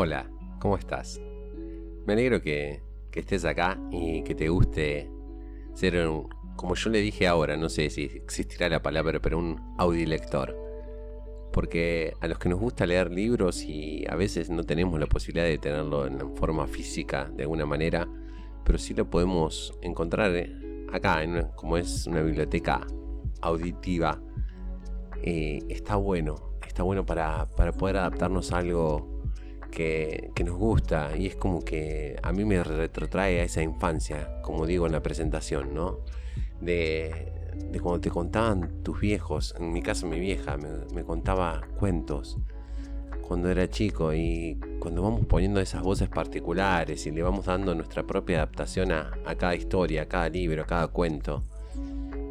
Hola, ¿cómo estás? Me alegro que, estés acá y que te guste ser un, como yo le dije ahora, no sé si existirá la palabra, pero un audilector. Porque a los que nos gusta leer libros y a veces no tenemos la posibilidad de tenerlo en forma física de alguna manera, pero sí lo podemos encontrar eh, acá, en como es una biblioteca auditiva, eh, está bueno, está bueno para, para poder adaptarnos a algo que, nos gusta y es como que a mí me retrotrae a esa infancia, como digo en la presentación, ¿no? De, cuando te contaban tus viejos, en mi caso mi vieja me, contaba cuentos cuando era chico y cuando vamos poniendo esas voces particulares y le vamos dando nuestra propia adaptación a, a cada historia, a cada libro, a cada cuento.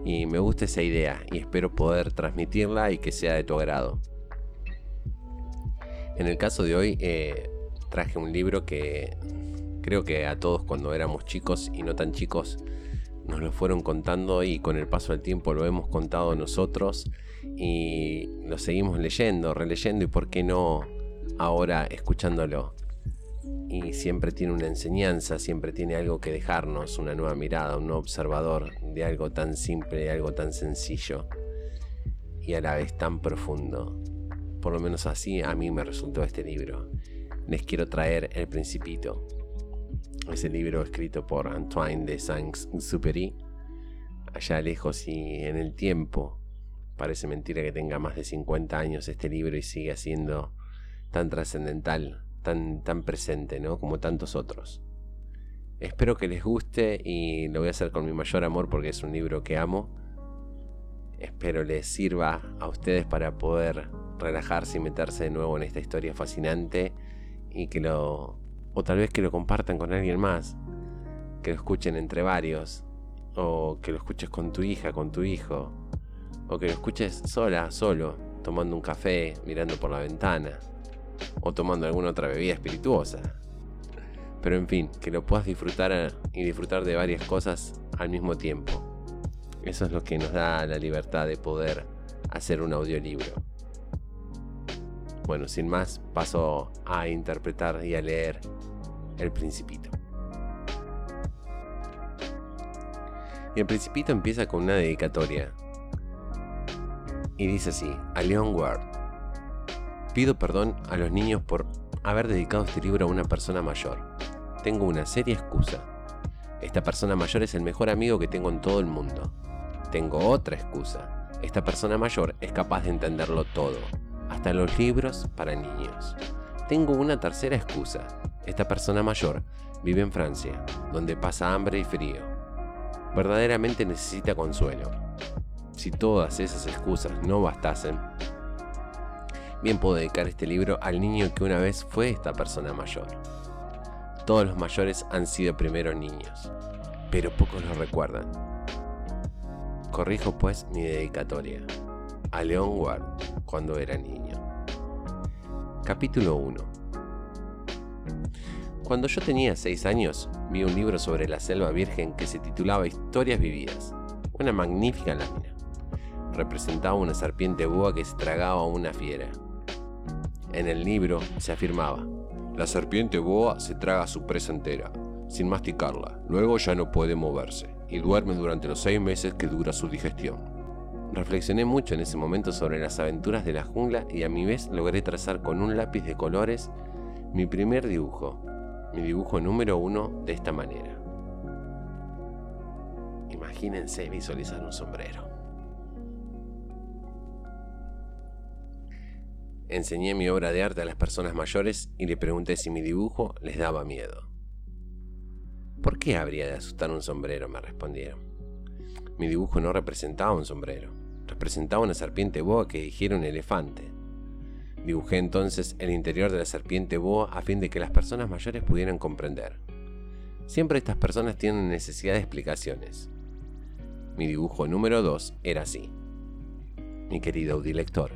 Y me gusta esa idea y espero poder transmitirla y que sea de tu agrado. En el caso de hoy eh, traje un libro que creo que a todos cuando éramos chicos y no tan chicos nos lo fueron contando y con el paso del tiempo lo hemos contado nosotros y lo seguimos leyendo, releyendo y por qué no ahora escuchándolo. Y siempre tiene una enseñanza, siempre tiene algo que dejarnos, una nueva mirada, un observador de algo tan simple, de algo tan sencillo y a la vez tan profundo. Por lo menos así a mí me resultó este libro. Les quiero traer El Principito. Ese libro escrito por Antoine de Saint-Exupéry. Allá lejos y en el tiempo. Parece mentira que tenga más de 50 años este libro y sigue siendo tan trascendental, tan, tan presente, ¿no? Como tantos otros. Espero que les guste y lo voy a hacer con mi mayor amor porque es un libro que amo. Espero les sirva a ustedes para poder relajarse y meterse de nuevo en esta historia fascinante y que lo... o tal vez que lo compartan con alguien más, que lo escuchen entre varios, o que lo escuches con tu hija, con tu hijo, o que lo escuches sola, solo, tomando un café, mirando por la ventana, o tomando alguna otra bebida espirituosa. Pero en fin, que lo puedas disfrutar y disfrutar de varias cosas al mismo tiempo. Eso es lo que nos da la libertad de poder hacer un audiolibro. Bueno, sin más, paso a interpretar y a leer El Principito. Y el Principito empieza con una dedicatoria. Y dice así, a Leon Ward. Pido perdón a los niños por haber dedicado este libro a una persona mayor. Tengo una seria excusa. Esta persona mayor es el mejor amigo que tengo en todo el mundo. Tengo otra excusa. Esta persona mayor es capaz de entenderlo todo hasta los libros para niños. Tengo una tercera excusa. Esta persona mayor vive en Francia, donde pasa hambre y frío. Verdaderamente necesita consuelo. Si todas esas excusas no bastasen, bien puedo dedicar este libro al niño que una vez fue esta persona mayor. Todos los mayores han sido primero niños, pero pocos lo recuerdan. Corrijo pues mi dedicatoria a Leon Ward cuando era niño. Capítulo 1 Cuando yo tenía 6 años, vi un libro sobre la selva virgen que se titulaba Historias vividas, una magnífica lámina. Representaba una serpiente boa que se tragaba a una fiera. En el libro se afirmaba, la serpiente boa se traga a su presa entera, sin masticarla, luego ya no puede moverse, y duerme durante los seis meses que dura su digestión. Reflexioné mucho en ese momento sobre las aventuras de la jungla y a mi vez logré trazar con un lápiz de colores mi primer dibujo, mi dibujo número uno de esta manera. Imagínense visualizar un sombrero. Enseñé mi obra de arte a las personas mayores y le pregunté si mi dibujo les daba miedo. ¿Por qué habría de asustar un sombrero? me respondieron. Mi dibujo no representaba un sombrero, representaba una serpiente boa que dijera un elefante. Dibujé entonces el interior de la serpiente boa a fin de que las personas mayores pudieran comprender. Siempre estas personas tienen necesidad de explicaciones. Mi dibujo número 2 era así. Mi querido audilector,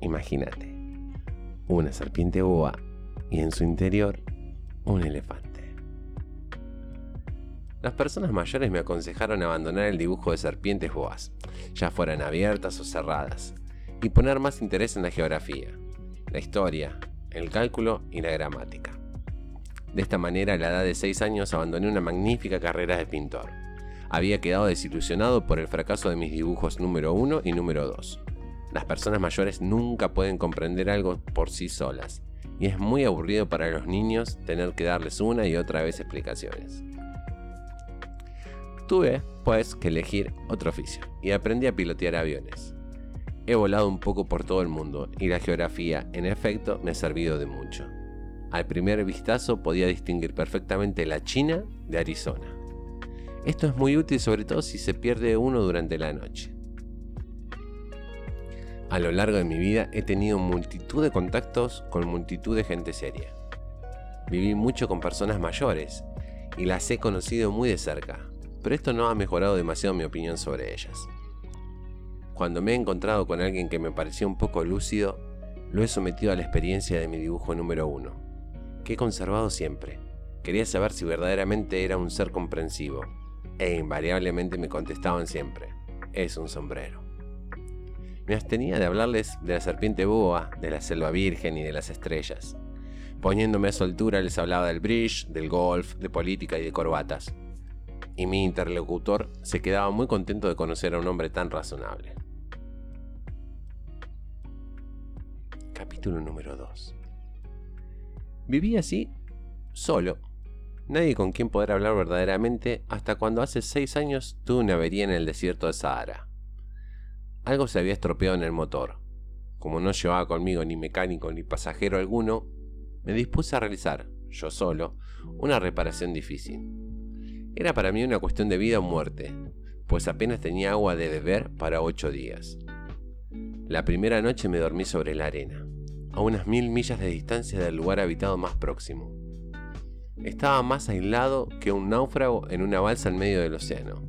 imagínate, una serpiente boa y en su interior un elefante. Las personas mayores me aconsejaron abandonar el dibujo de serpientes boas, ya fueran abiertas o cerradas, y poner más interés en la geografía, la historia, el cálculo y la gramática. De esta manera, a la edad de 6 años abandoné una magnífica carrera de pintor. Había quedado desilusionado por el fracaso de mis dibujos número 1 y número 2. Las personas mayores nunca pueden comprender algo por sí solas, y es muy aburrido para los niños tener que darles una y otra vez explicaciones. Tuve, pues, que elegir otro oficio, y aprendí a pilotear aviones. He volado un poco por todo el mundo, y la geografía, en efecto, me ha servido de mucho. Al primer vistazo podía distinguir perfectamente la China de Arizona. Esto es muy útil sobre todo si se pierde uno durante la noche. A lo largo de mi vida he tenido multitud de contactos con multitud de gente seria. Viví mucho con personas mayores y las he conocido muy de cerca, pero esto no ha mejorado demasiado mi opinión sobre ellas. Cuando me he encontrado con alguien que me pareció un poco lúcido, lo he sometido a la experiencia de mi dibujo número uno, que he conservado siempre. Quería saber si verdaderamente era un ser comprensivo, e invariablemente me contestaban siempre, es un sombrero. Me abstenía de hablarles de la serpiente boa, de la selva virgen y de las estrellas. Poniéndome a su altura les hablaba del bridge, del golf, de política y de corbatas. Y mi interlocutor se quedaba muy contento de conocer a un hombre tan razonable. Capítulo número 2. Viví así, solo. Nadie con quien poder hablar verdaderamente hasta cuando hace seis años tuve una avería en el desierto de Sahara. Algo se había estropeado en el motor. Como no llevaba conmigo ni mecánico ni pasajero alguno, me dispuse a realizar, yo solo, una reparación difícil. Era para mí una cuestión de vida o muerte, pues apenas tenía agua de beber para ocho días. La primera noche me dormí sobre la arena, a unas mil millas de distancia del lugar habitado más próximo. Estaba más aislado que un náufrago en una balsa en medio del océano.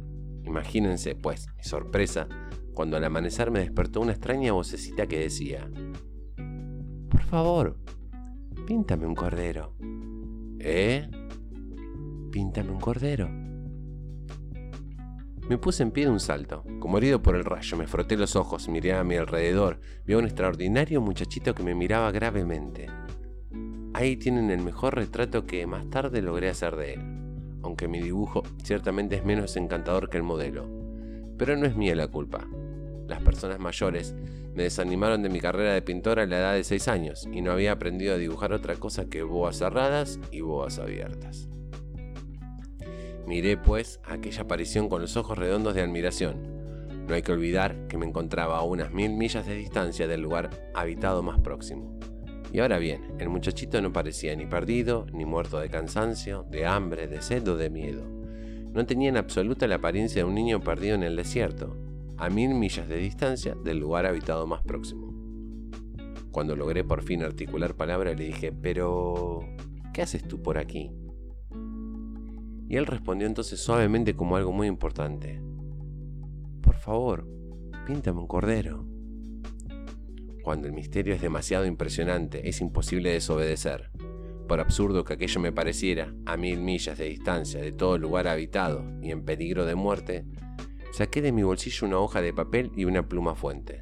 Imagínense, pues, mi sorpresa cuando al amanecer me despertó una extraña vocecita que decía, Por favor, píntame un cordero. ¿Eh? Píntame un cordero. Me puse en pie de un salto. Como herido por el rayo, me froté los ojos, miré a mi alrededor, vi a un extraordinario muchachito que me miraba gravemente. Ahí tienen el mejor retrato que más tarde logré hacer de él, aunque mi dibujo ciertamente es menos encantador que el modelo. Pero no es mía la culpa las personas mayores, me desanimaron de mi carrera de pintor a la edad de 6 años y no había aprendido a dibujar otra cosa que boas cerradas y boas abiertas. Miré pues aquella aparición con los ojos redondos de admiración. No hay que olvidar que me encontraba a unas mil millas de distancia del lugar habitado más próximo. Y ahora bien, el muchachito no parecía ni perdido, ni muerto de cansancio, de hambre, de sed o de miedo. No tenía en absoluta la apariencia de un niño perdido en el desierto, a mil millas de distancia del lugar habitado más próximo. Cuando logré por fin articular palabra le dije, pero... ¿Qué haces tú por aquí? Él respondió entonces suavemente como algo muy importante. Por favor, píntame un cordero. Cuando el misterio es demasiado impresionante, es imposible desobedecer. Por absurdo que aquello me pareciera, a mil millas de distancia de todo lugar habitado y en peligro de muerte, Saqué de mi bolsillo una hoja de papel y una pluma fuente.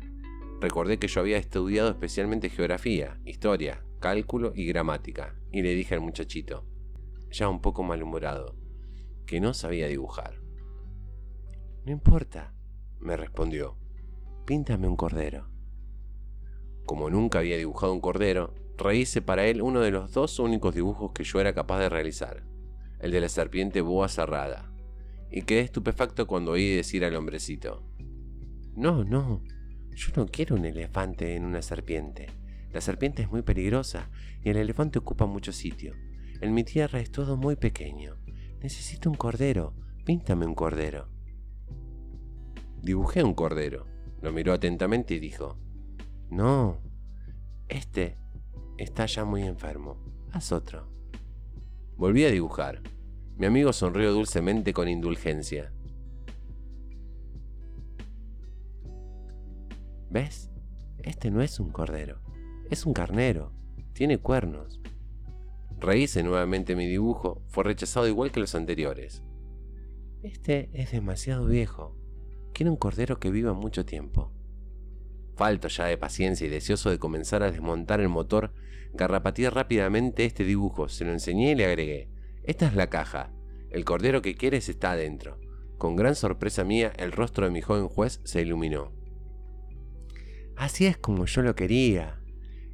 Recordé que yo había estudiado especialmente geografía, historia, cálculo y gramática, y le dije al muchachito, ya un poco malhumorado, que no sabía dibujar. No importa, me respondió, píntame un cordero. Como nunca había dibujado un cordero, rehice para él uno de los dos únicos dibujos que yo era capaz de realizar, el de la serpiente boa cerrada y quedé estupefacto cuando oí decir al hombrecito, No, no, yo no quiero un elefante en una serpiente. La serpiente es muy peligrosa y el elefante ocupa mucho sitio. En mi tierra es todo muy pequeño. Necesito un cordero. Píntame un cordero. Dibujé un cordero. Lo miró atentamente y dijo, No, este está ya muy enfermo. Haz otro. Volví a dibujar. Mi amigo sonrió dulcemente con indulgencia. ¿Ves? Este no es un cordero, es un carnero. Tiene cuernos. Rehice nuevamente mi dibujo, fue rechazado igual que los anteriores. Este es demasiado viejo. Quiero un cordero que viva mucho tiempo. Falto ya de paciencia y deseoso de comenzar a desmontar el motor, garrapateé rápidamente este dibujo, se lo enseñé y le agregué. Esta es la caja. El cordero que quieres está adentro. Con gran sorpresa mía, el rostro de mi joven juez se iluminó. Así es como yo lo quería.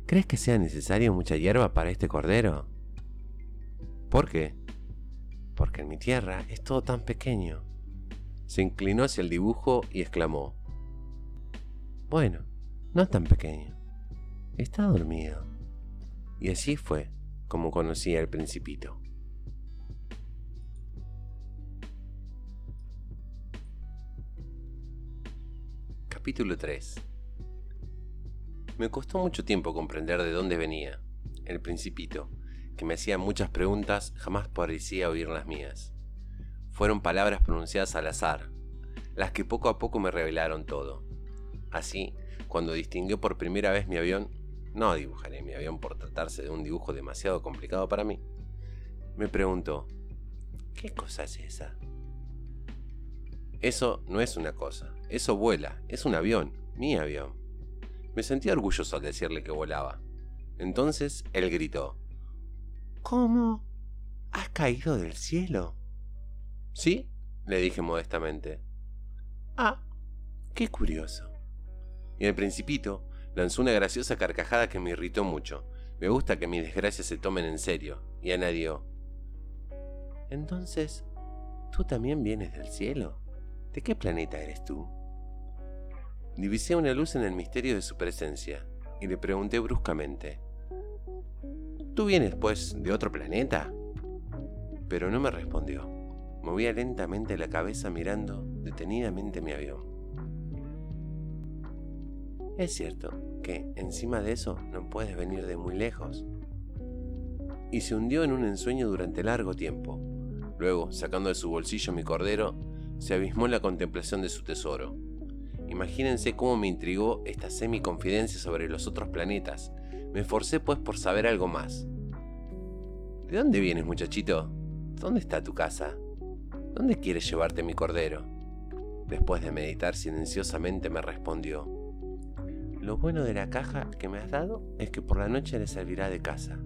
¿Crees que sea necesario mucha hierba para este cordero? ¿Por qué? Porque en mi tierra es todo tan pequeño. Se inclinó hacia el dibujo y exclamó. Bueno, no tan pequeño. Está dormido. Y así fue como conocí al principito. Capítulo 3 Me costó mucho tiempo comprender de dónde venía, el principito, que me hacía muchas preguntas, jamás parecía oír las mías. Fueron palabras pronunciadas al azar, las que poco a poco me revelaron todo. Así, cuando distinguió por primera vez mi avión, no dibujaré mi avión por tratarse de un dibujo demasiado complicado para mí, me preguntó, ¿qué cosa es esa? Eso no es una cosa, eso vuela, es un avión, mi avión. Me sentí orgulloso al decirle que volaba. Entonces él gritó, ¿Cómo? ¿Has caído del cielo? Sí, le dije modestamente. Ah, qué curioso. Y el principito lanzó una graciosa carcajada que me irritó mucho. Me gusta que mis desgracias se tomen en serio. Y añadió. Entonces, ¿tú también vienes del cielo? ¿De qué planeta eres tú? Divisé una luz en el misterio de su presencia y le pregunté bruscamente. ¿Tú vienes, pues, de otro planeta? Pero no me respondió. Movía lentamente la cabeza mirando detenidamente mi avión. Es cierto que, encima de eso, no puedes venir de muy lejos. Y se hundió en un ensueño durante largo tiempo. Luego, sacando de su bolsillo mi cordero, se abismó en la contemplación de su tesoro. Imagínense cómo me intrigó esta semi-confidencia sobre los otros planetas. Me esforcé pues por saber algo más. ¿De dónde vienes, muchachito? ¿Dónde está tu casa? ¿Dónde quieres llevarte mi cordero? Después de meditar silenciosamente me respondió. Lo bueno de la caja que me has dado es que por la noche le servirá de casa.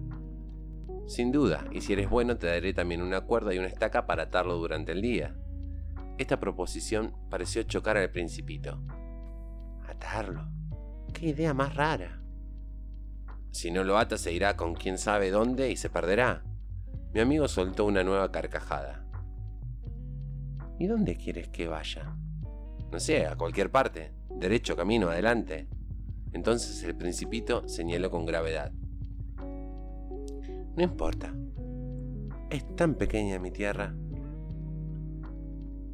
Sin duda, y si eres bueno te daré también una cuerda y una estaca para atarlo durante el día. Esta proposición pareció chocar al principito. ¿Atarlo? ¡Qué idea más rara! Si no lo ata se irá con quién sabe dónde y se perderá. Mi amigo soltó una nueva carcajada. ¿Y dónde quieres que vaya? No sé, a cualquier parte. Derecho, camino, adelante. Entonces el principito señaló con gravedad. No importa. Es tan pequeña mi tierra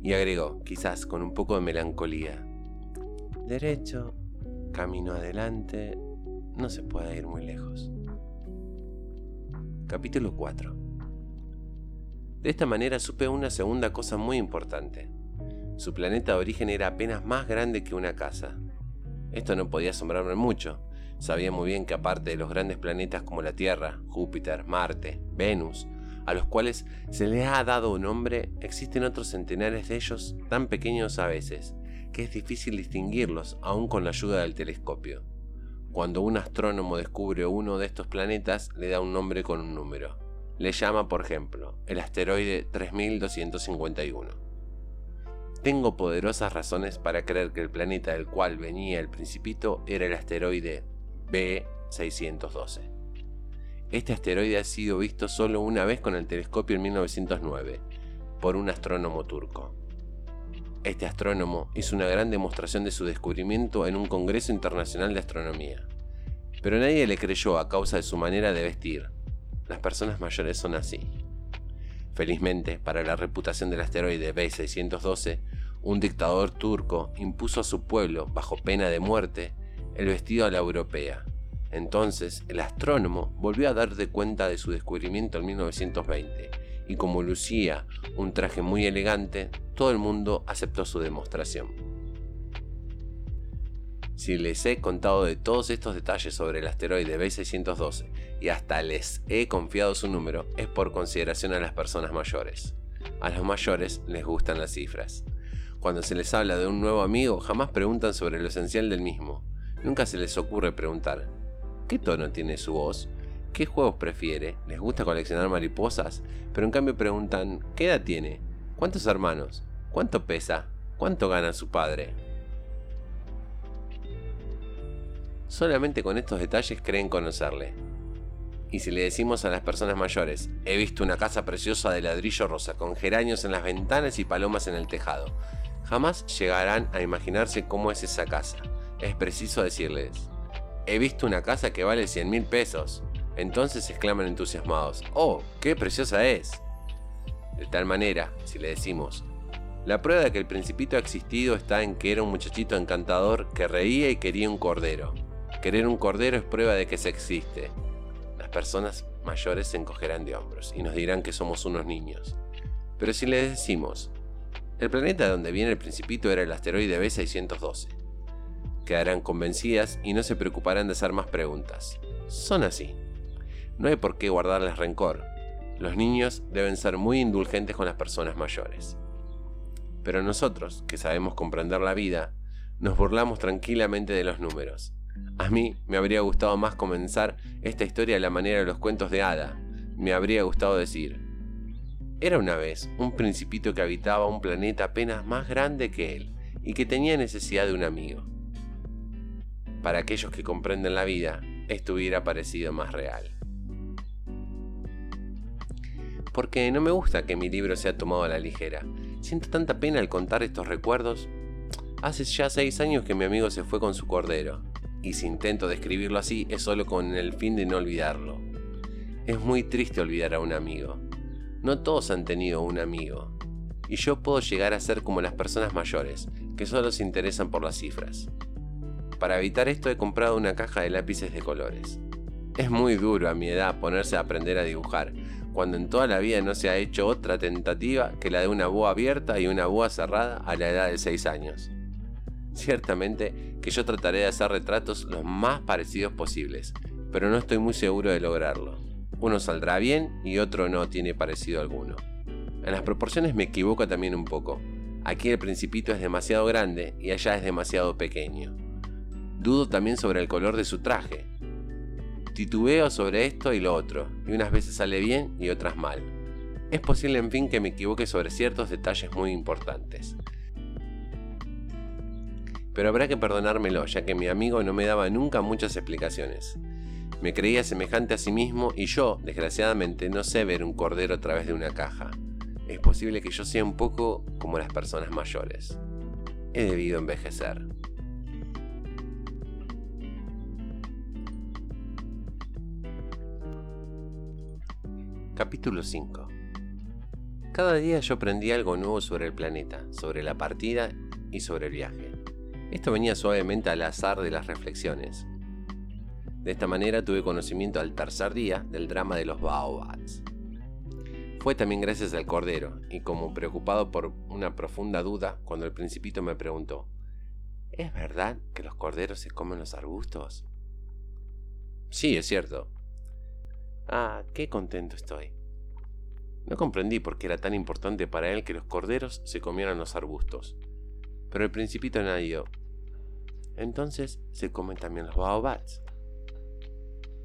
y agregó, quizás con un poco de melancolía, derecho, camino adelante, no se puede ir muy lejos. Capítulo 4 De esta manera supe una segunda cosa muy importante. Su planeta de origen era apenas más grande que una casa. Esto no podía asombrarme mucho. Sabía muy bien que aparte de los grandes planetas como la Tierra, Júpiter, Marte, Venus, a los cuales se les ha dado un nombre, existen otros centenares de ellos tan pequeños a veces, que es difícil distinguirlos aún con la ayuda del telescopio. Cuando un astrónomo descubre uno de estos planetas, le da un nombre con un número. Le llama, por ejemplo, el asteroide 3251. Tengo poderosas razones para creer que el planeta del cual venía el principito era el asteroide B612. Este asteroide ha sido visto solo una vez con el telescopio en 1909, por un astrónomo turco. Este astrónomo hizo una gran demostración de su descubrimiento en un Congreso Internacional de Astronomía. Pero nadie le creyó a causa de su manera de vestir. Las personas mayores son así. Felizmente, para la reputación del asteroide B612, un dictador turco impuso a su pueblo, bajo pena de muerte, el vestido a la europea, entonces, el astrónomo volvió a dar de cuenta de su descubrimiento en 1920, y como lucía un traje muy elegante, todo el mundo aceptó su demostración. Si les he contado de todos estos detalles sobre el asteroide B612 y hasta les he confiado su número, es por consideración a las personas mayores. A los mayores les gustan las cifras. Cuando se les habla de un nuevo amigo, jamás preguntan sobre lo esencial del mismo, Nunca se les ocurre preguntar, ¿qué tono tiene su voz? ¿Qué juegos prefiere? ¿Les gusta coleccionar mariposas? Pero en cambio preguntan, ¿qué edad tiene? ¿Cuántos hermanos? ¿Cuánto pesa? ¿Cuánto gana su padre? Solamente con estos detalles creen conocerle. Y si le decimos a las personas mayores, he visto una casa preciosa de ladrillo rosa con geranios en las ventanas y palomas en el tejado, jamás llegarán a imaginarse cómo es esa casa. Es preciso decirles, he visto una casa que vale 100 mil pesos. Entonces exclaman entusiasmados, ¡Oh, qué preciosa es! De tal manera, si le decimos, la prueba de que el principito ha existido está en que era un muchachito encantador que reía y quería un cordero. Querer un cordero es prueba de que se existe. Las personas mayores se encogerán de hombros y nos dirán que somos unos niños. Pero si les decimos, el planeta de donde viene el principito era el asteroide B612, quedarán convencidas y no se preocuparán de hacer más preguntas. Son así. No hay por qué guardarles rencor. Los niños deben ser muy indulgentes con las personas mayores. Pero nosotros, que sabemos comprender la vida, nos burlamos tranquilamente de los números a mí me habría gustado más comenzar esta historia de la manera de los cuentos de hada. Me habría gustado decir, era una vez un principito que habitaba un planeta apenas más grande que él y que tenía necesidad de un amigo. Para aquellos que comprenden la vida, esto hubiera parecido más real. Porque no me gusta que mi libro sea tomado a la ligera. Siento tanta pena al contar estos recuerdos. Hace ya seis años que mi amigo se fue con su cordero, y si intento describirlo así es solo con el fin de no olvidarlo. Es muy triste olvidar a un amigo. No todos han tenido un amigo. Y yo puedo llegar a ser como las personas mayores, que solo se interesan por las cifras. Para evitar esto he comprado una caja de lápices de colores. Es muy duro a mi edad ponerse a aprender a dibujar, cuando en toda la vida no se ha hecho otra tentativa que la de una boa abierta y una boa cerrada a la edad de 6 años. Ciertamente que yo trataré de hacer retratos los más parecidos posibles, pero no estoy muy seguro de lograrlo. Uno saldrá bien y otro no tiene parecido alguno. En las proporciones me equivoco también un poco. Aquí el principito es demasiado grande y allá es demasiado pequeño. Dudo también sobre el color de su traje. Titubeo sobre esto y lo otro, y unas veces sale bien y otras mal. Es posible en fin que me equivoque sobre ciertos detalles muy importantes pero habrá que perdonármelo, ya que mi amigo no me daba nunca muchas explicaciones. Me creía semejante a sí mismo y yo, desgraciadamente, no sé ver un cordero a través de una caja. Es posible que yo sea un poco como las personas mayores. He debido envejecer. Capítulo 5 Cada día yo aprendí algo nuevo sobre el planeta, sobre la partida y sobre el viaje. Esto venía suavemente al azar de las reflexiones. De esta manera tuve conocimiento al tercer día del drama de los Baobats. Fue también gracias al Cordero, y como preocupado por una profunda duda, cuando el principito me preguntó, ¿Es verdad que los corderos se comen los arbustos? Sí, es cierto. Ah, qué contento estoy. No comprendí por qué era tan importante para él que los corderos se comieran los arbustos. Pero el principito añadió, entonces se comen también los baobats.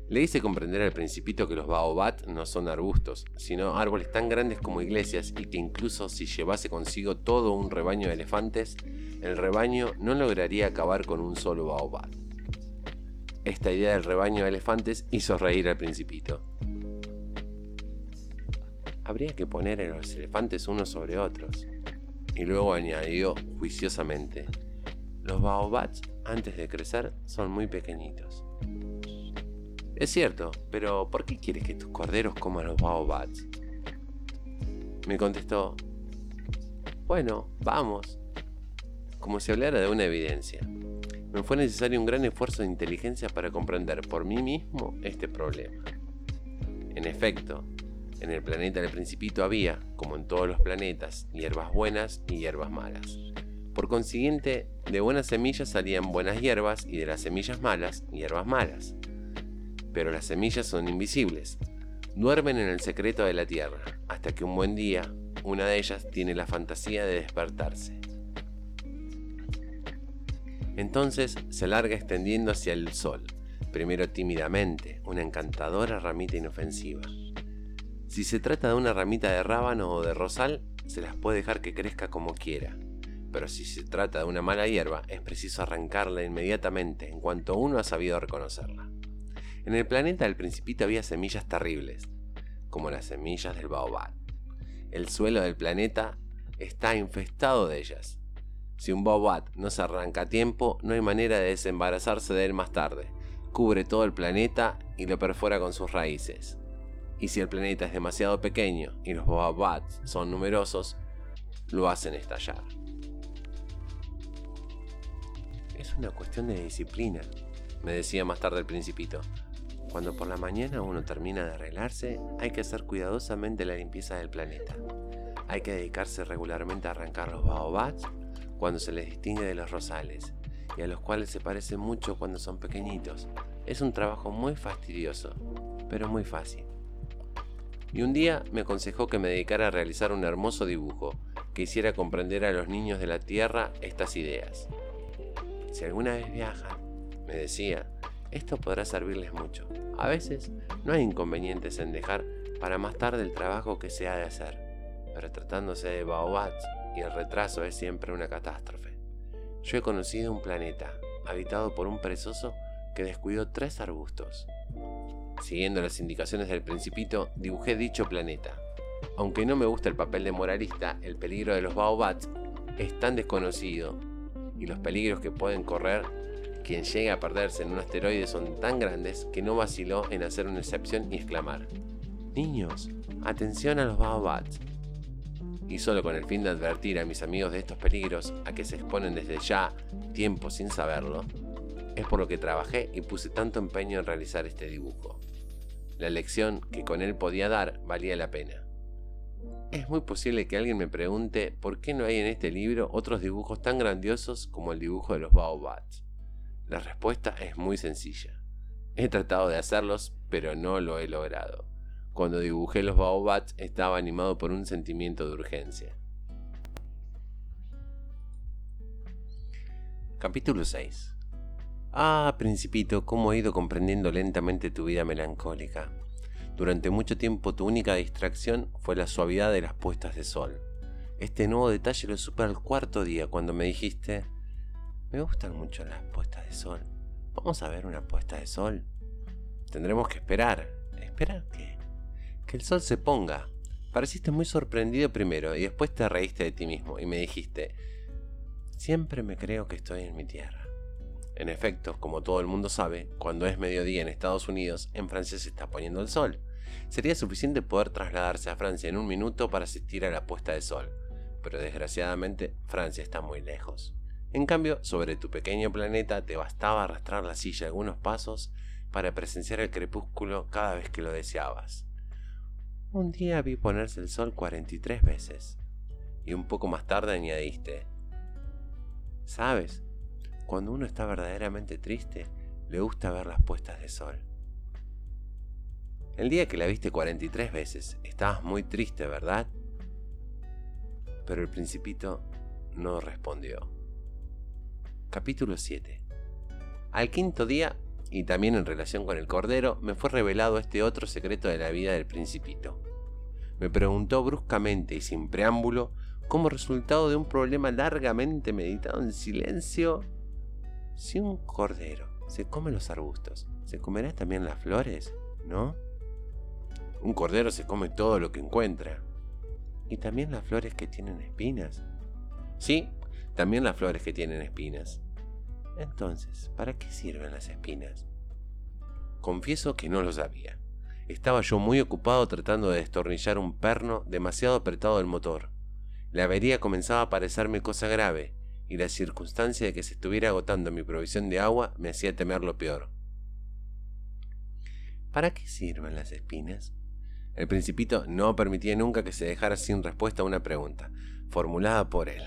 Le hice comprender al principito que los baobats no son arbustos, sino árboles tan grandes como iglesias y que incluso si llevase consigo todo un rebaño de elefantes, el rebaño no lograría acabar con un solo baobat. Esta idea del rebaño de elefantes hizo reír al principito. Habría que poner a los elefantes unos sobre otros. Y luego añadió juiciosamente, los baobats antes de crecer son muy pequeñitos. Es cierto, pero ¿por qué quieres que tus corderos coman los baobats? Me contestó, bueno, vamos. Como si hablara de una evidencia. Me fue necesario un gran esfuerzo de inteligencia para comprender por mí mismo este problema. En efecto, en el planeta del principito había, como en todos los planetas, hierbas buenas y hierbas malas. Por consiguiente, de buenas semillas salían buenas hierbas y de las semillas malas, hierbas malas. Pero las semillas son invisibles. Duermen en el secreto de la tierra, hasta que un buen día, una de ellas tiene la fantasía de despertarse. Entonces se larga extendiendo hacia el sol, primero tímidamente, una encantadora ramita inofensiva. Si se trata de una ramita de rábano o de rosal, se las puede dejar que crezca como quiera. Pero si se trata de una mala hierba, es preciso arrancarla inmediatamente en cuanto uno ha sabido reconocerla. En el planeta del Principito había semillas terribles, como las semillas del baobab. El suelo del planeta está infestado de ellas. Si un baobab no se arranca a tiempo, no hay manera de desembarazarse de él más tarde. Cubre todo el planeta y lo perfora con sus raíces. Y si el planeta es demasiado pequeño y los baobabs son numerosos, lo hacen estallar. Es una cuestión de disciplina, me decía más tarde el principito. Cuando por la mañana uno termina de arreglarse, hay que hacer cuidadosamente la limpieza del planeta. Hay que dedicarse regularmente a arrancar los baobabs cuando se les distingue de los rosales, y a los cuales se parecen mucho cuando son pequeñitos. Es un trabajo muy fastidioso, pero muy fácil y un día me aconsejó que me dedicara a realizar un hermoso dibujo que hiciera comprender a los niños de la Tierra estas ideas. Si alguna vez viajan, me decía, esto podrá servirles mucho. A veces no hay inconvenientes en dejar para más tarde el trabajo que se ha de hacer, pero tratándose de baobabs y el retraso es siempre una catástrofe. Yo he conocido un planeta habitado por un perezoso que descuidó tres arbustos. Siguiendo las indicaciones del principito, dibujé dicho planeta. Aunque no me gusta el papel de moralista, el peligro de los baobabs es tan desconocido y los peligros que pueden correr quien llegue a perderse en un asteroide son tan grandes que no vaciló en hacer una excepción y exclamar: Niños, atención a los baobabs. Y solo con el fin de advertir a mis amigos de estos peligros a que se exponen desde ya tiempo sin saberlo, es por lo que trabajé y puse tanto empeño en realizar este dibujo. La lección que con él podía dar valía la pena. Es muy posible que alguien me pregunte por qué no hay en este libro otros dibujos tan grandiosos como el dibujo de los baobabs. La respuesta es muy sencilla. He tratado de hacerlos, pero no lo he logrado. Cuando dibujé los baobabs estaba animado por un sentimiento de urgencia. Capítulo 6 Ah, principito, cómo he ido comprendiendo lentamente tu vida melancólica. Durante mucho tiempo tu única distracción fue la suavidad de las puestas de sol. Este nuevo detalle lo supe al cuarto día cuando me dijiste, me gustan mucho las puestas de sol. ¿Vamos a ver una puesta de sol? Tendremos que esperar. ¿Esperar qué? El sol se ponga. Pareciste muy sorprendido primero y después te reíste de ti mismo y me dijiste, siempre me creo que estoy en mi tierra. En efecto, como todo el mundo sabe, cuando es mediodía en Estados Unidos, en Francia se está poniendo el sol. Sería suficiente poder trasladarse a Francia en un minuto para asistir a la puesta de sol, pero desgraciadamente Francia está muy lejos. En cambio, sobre tu pequeño planeta te bastaba arrastrar la silla algunos pasos para presenciar el crepúsculo cada vez que lo deseabas. Un día vi ponerse el sol 43 veces. Y un poco más tarde añadiste, ¿sabes? Cuando uno está verdaderamente triste, le gusta ver las puestas de sol. El día que la viste 43 veces, estabas muy triste, ¿verdad? Pero el principito no respondió. Capítulo 7 Al quinto día, y también en relación con el cordero, me fue revelado este otro secreto de la vida del principito. Me preguntó bruscamente y sin preámbulo, como resultado de un problema largamente meditado en silencio, si un cordero se come los arbustos, ¿se comerá también las flores? ¿No? Un cordero se come todo lo que encuentra. ¿Y también las flores que tienen espinas? Sí, también las flores que tienen espinas. Entonces, ¿para qué sirven las espinas? Confieso que no lo sabía. Estaba yo muy ocupado tratando de destornillar un perno demasiado apretado del motor. La avería comenzaba a parecerme cosa grave y la circunstancia de que se estuviera agotando mi provisión de agua me hacía temer lo peor. ¿Para qué sirven las espinas? El principito no permitía nunca que se dejara sin respuesta una pregunta, formulada por él.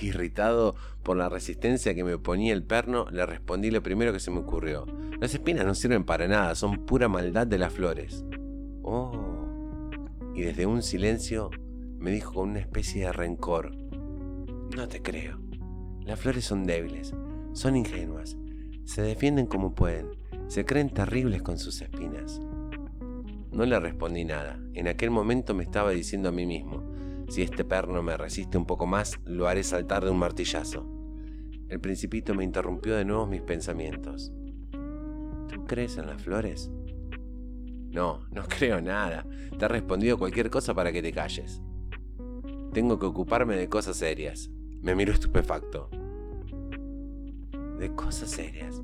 Irritado por la resistencia que me ponía el perno, le respondí lo primero que se me ocurrió. Las espinas no sirven para nada, son pura maldad de las flores. Oh. Y desde un silencio me dijo con una especie de rencor. No te creo. Las flores son débiles, Son ingenuas, se defienden como pueden, se creen terribles con sus espinas. No le respondí nada. En aquel momento me estaba diciendo a mí mismo, si este perno me resiste un poco más, lo haré saltar de un martillazo. El principito me interrumpió de nuevo mis pensamientos. ¿Tú crees en las flores? No, no creo nada. Te he respondido cualquier cosa para que te calles. Tengo que ocuparme de cosas serias. Me miró estupefacto. De cosas serias.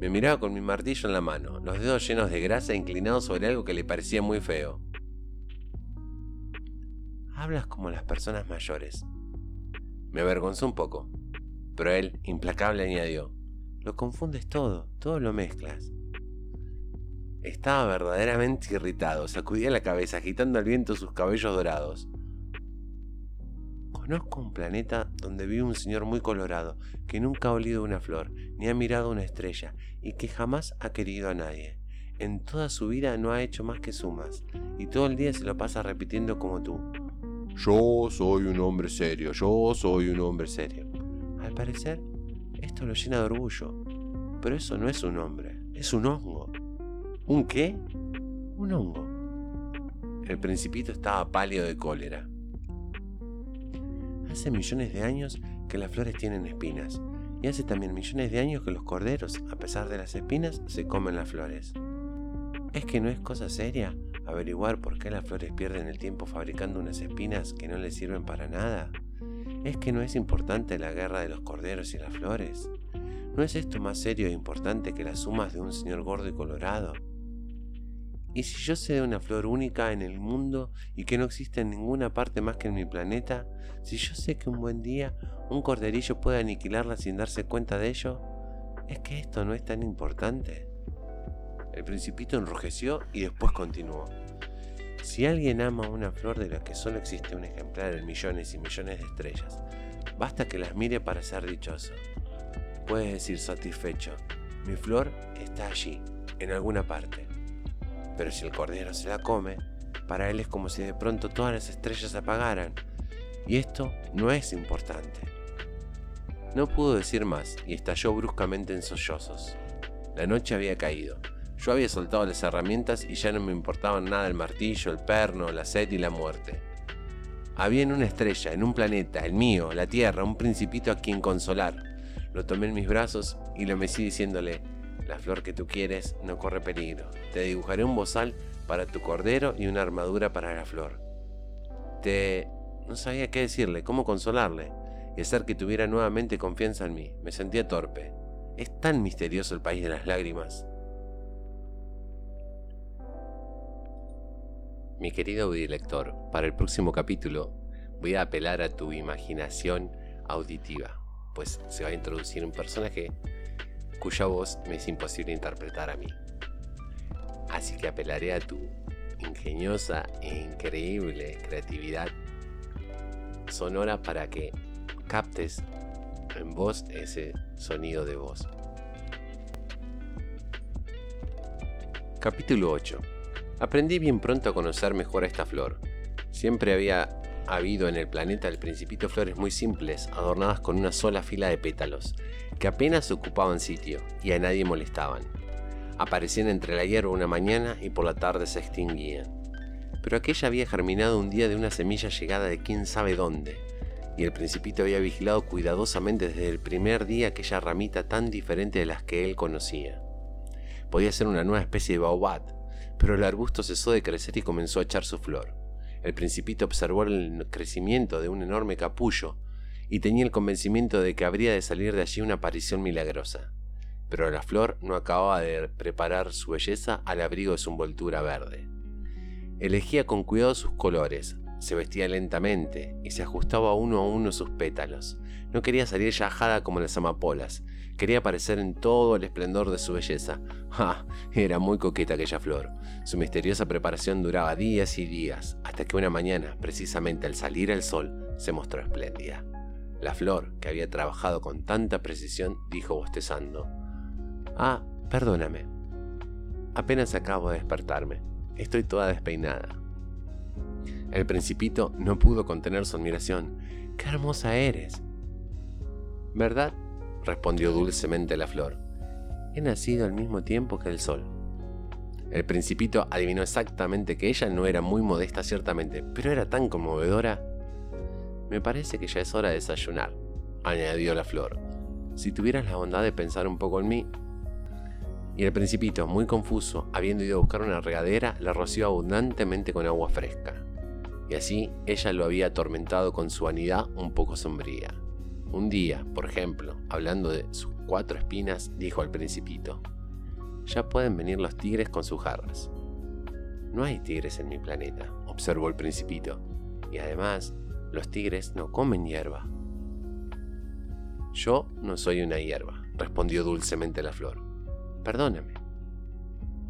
Me miraba con mi martillo en la mano, los dedos llenos de grasa inclinados sobre algo que le parecía muy feo. Hablas como las personas mayores. Me avergonzó un poco, pero él, implacable, añadió, lo confundes todo, todo lo mezclas. Estaba verdaderamente irritado, sacudía la cabeza agitando al viento sus cabellos dorados. Conozco un planeta donde vive un señor muy colorado, que nunca ha olido una flor, ni ha mirado una estrella, y que jamás ha querido a nadie. En toda su vida no ha hecho más que sumas, y todo el día se lo pasa repitiendo como tú. Yo soy un hombre serio, yo soy un hombre serio. Al parecer, esto lo llena de orgullo. Pero eso no es un hombre, es un hongo. ¿Un qué? Un hongo. El principito estaba pálido de cólera. Hace millones de años que las flores tienen espinas, y hace también millones de años que los corderos, a pesar de las espinas, se comen las flores. ¿Es que no es cosa seria averiguar por qué las flores pierden el tiempo fabricando unas espinas que no les sirven para nada? ¿Es que no es importante la guerra de los corderos y las flores? ¿No es esto más serio e importante que las sumas de un señor gordo y colorado? ¿Y si yo sé de una flor única en el mundo y que no existe en ninguna parte más que en mi planeta? Si yo sé que un buen día un corderillo puede aniquilarla sin darse cuenta de ello, ¿es que esto no es tan importante? El principito enrojeció y después continuó. Si alguien ama una flor de la que solo existe un ejemplar en millones y millones de estrellas, basta que las mire para ser dichoso. Puedes decir satisfecho, mi flor está allí, en alguna parte. Pero si el cordero se la come, para él es como si de pronto todas las estrellas se apagaran. Y esto no es importante. No pudo decir más y estalló bruscamente en sollozos. La noche había caído. Yo había soltado las herramientas y ya no me importaban nada el martillo, el perno, la sed y la muerte. Había en una estrella, en un planeta, el mío, la Tierra, un principito a quien consolar. Lo tomé en mis brazos y lo mecí diciéndole, la flor que tú quieres no corre peligro. Te dibujaré un bozal para tu cordero y una armadura para la flor. Te... no sabía qué decirle, cómo consolarle y hacer que tuviera nuevamente confianza en mí. Me sentía torpe. Es tan misterioso el país de las lágrimas. Mi querido audiolector, para el próximo capítulo voy a apelar a tu imaginación auditiva, pues se va a introducir un personaje cuya voz me es imposible interpretar a mí. Así que apelaré a tu ingeniosa e increíble creatividad sonora para que captes en voz ese sonido de voz. Capítulo 8 Aprendí bien pronto a conocer mejor a esta flor. Siempre había habido en el planeta el principito flores muy simples, adornadas con una sola fila de pétalos, que apenas ocupaban sitio y a nadie molestaban. Aparecían entre la hierba una mañana y por la tarde se extinguían. Pero aquella había germinado un día de una semilla llegada de quién sabe dónde, y el principito había vigilado cuidadosamente desde el primer día aquella ramita tan diferente de las que él conocía. Podía ser una nueva especie de baobab, pero el arbusto cesó de crecer y comenzó a echar su flor. El principito observó el crecimiento de un enorme capullo y tenía el convencimiento de que habría de salir de allí una aparición milagrosa. Pero la flor no acababa de preparar su belleza al abrigo de su envoltura verde. Elegía con cuidado sus colores, se vestía lentamente y se ajustaba uno a uno sus pétalos. No quería salir yajada como las amapolas, Quería aparecer en todo el esplendor de su belleza. ¡Ah! Era muy coqueta aquella flor. Su misteriosa preparación duraba días y días, hasta que una mañana, precisamente al salir el sol, se mostró espléndida. La flor, que había trabajado con tanta precisión, dijo bostezando. Ah, perdóname. Apenas acabo de despertarme. Estoy toda despeinada. El principito no pudo contener su admiración. ¡Qué hermosa eres! ¿Verdad? Respondió dulcemente la flor. He nacido al mismo tiempo que el sol. El principito adivinó exactamente que ella no era muy modesta ciertamente, pero era tan conmovedora. Me parece que ya es hora de desayunar, añadió la flor. Si tuvieras la bondad de pensar un poco en mí. Y el principito, muy confuso, habiendo ido a buscar una regadera, la roció abundantemente con agua fresca. Y así ella lo había atormentado con su vanidad un poco sombría. Un día, por ejemplo, hablando de sus cuatro espinas, dijo al principito, ya pueden venir los tigres con sus jarras. No hay tigres en mi planeta, observó el principito, y además, los tigres no comen hierba. Yo no soy una hierba, respondió dulcemente la flor. Perdóname.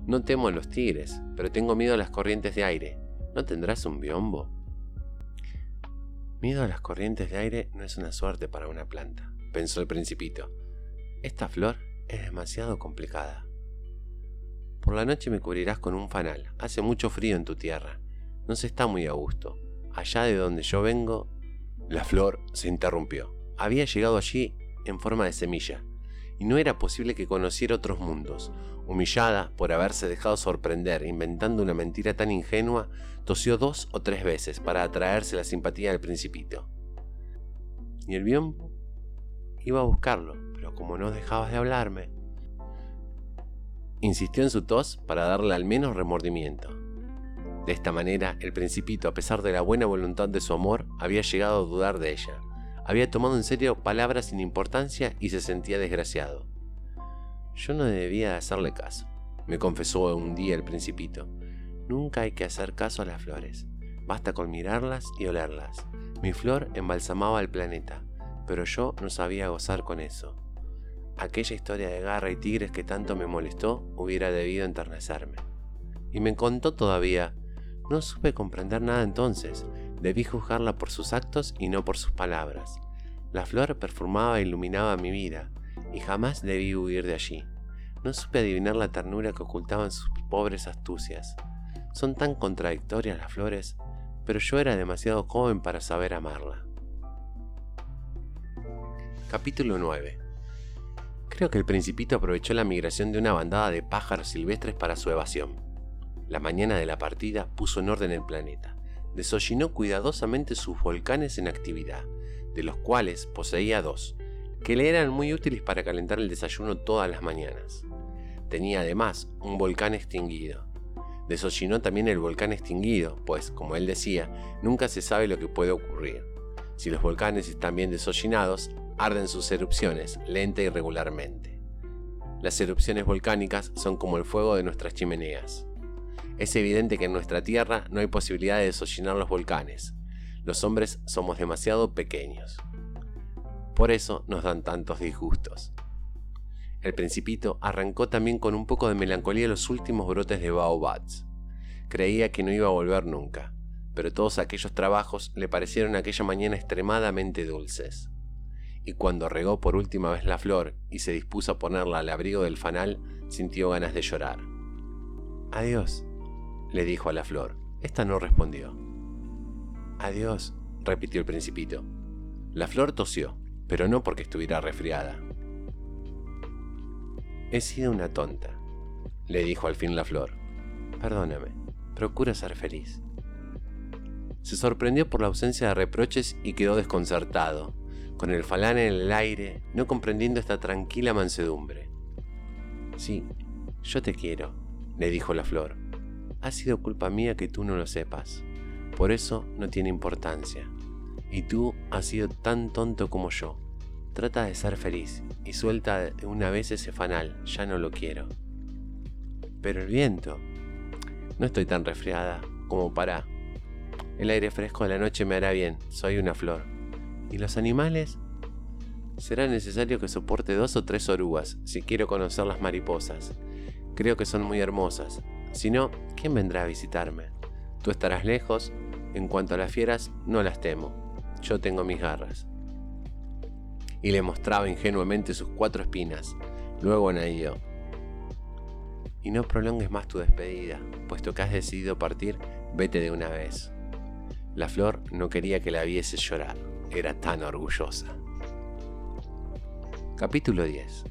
No temo a los tigres, pero tengo miedo a las corrientes de aire. ¿No tendrás un biombo? Miedo a las corrientes de aire no es una suerte para una planta, pensó el principito. Esta flor es demasiado complicada. Por la noche me cubrirás con un fanal. Hace mucho frío en tu tierra. No se está muy a gusto. Allá de donde yo vengo... La flor se interrumpió. Había llegado allí en forma de semilla, y no era posible que conociera otros mundos. Humillada por haberse dejado sorprender inventando una mentira tan ingenua, tosió dos o tres veces para atraerse la simpatía del principito. Y el biombo iba a buscarlo, pero como no dejabas de hablarme, insistió en su tos para darle al menos remordimiento. De esta manera, el principito, a pesar de la buena voluntad de su amor, había llegado a dudar de ella. Había tomado en serio palabras sin importancia y se sentía desgraciado. Yo no debía hacerle caso, me confesó un día el principito. Nunca hay que hacer caso a las flores. Basta con mirarlas y olerlas. Mi flor embalsamaba el planeta, pero yo no sabía gozar con eso. Aquella historia de garra y tigres que tanto me molestó hubiera debido enternecerme. Y me contó todavía, no supe comprender nada entonces, debí juzgarla por sus actos y no por sus palabras. La flor perfumaba e iluminaba mi vida, y jamás debí huir de allí. No supe adivinar la ternura que ocultaban sus pobres astucias. Son tan contradictorias las flores, pero yo era demasiado joven para saber amarla. Capítulo 9 Creo que el principito aprovechó la migración de una bandada de pájaros silvestres para su evasión. La mañana de la partida puso en orden el planeta. Desollinó cuidadosamente sus volcanes en actividad, de los cuales poseía dos, que le eran muy útiles para calentar el desayuno todas las mañanas. Tenía además un volcán extinguido. Desollinó también el volcán extinguido, pues, como él decía, nunca se sabe lo que puede ocurrir. Si los volcanes están bien desollinados, arden sus erupciones, lenta y regularmente. Las erupciones volcánicas son como el fuego de nuestras chimeneas. Es evidente que en nuestra Tierra no hay posibilidad de desollinar los volcanes. Los hombres somos demasiado pequeños. Por eso nos dan tantos disgustos. El principito arrancó también con un poco de melancolía los últimos brotes de baobabs. Creía que no iba a volver nunca, pero todos aquellos trabajos le parecieron aquella mañana extremadamente dulces. Y cuando regó por última vez la flor y se dispuso a ponerla al abrigo del fanal, sintió ganas de llorar. Adiós, le dijo a la flor. Esta no respondió. Adiós, repitió el principito. La flor tosió pero no porque estuviera resfriada. He sido una tonta, le dijo al fin la flor. Perdóname, procura ser feliz. Se sorprendió por la ausencia de reproches y quedó desconcertado, con el falán en el aire, no comprendiendo esta tranquila mansedumbre. Sí, yo te quiero, le dijo la flor. Ha sido culpa mía que tú no lo sepas. Por eso no tiene importancia. Y tú has sido tan tonto como yo. Trata de ser feliz y suelta de una vez ese fanal, ya no lo quiero. Pero el viento. No estoy tan resfriada como para... El aire fresco de la noche me hará bien, soy una flor. ¿Y los animales? Será necesario que soporte dos o tres orugas si quiero conocer las mariposas. Creo que son muy hermosas. Si no, ¿quién vendrá a visitarme? Tú estarás lejos. En cuanto a las fieras, no las temo. Yo tengo mis garras y le mostraba ingenuamente sus cuatro espinas. Luego añadió, y no prolongues más tu despedida, puesto que has decidido partir, vete de una vez. La flor no quería que la viese llorar, era tan orgullosa. Capítulo 10.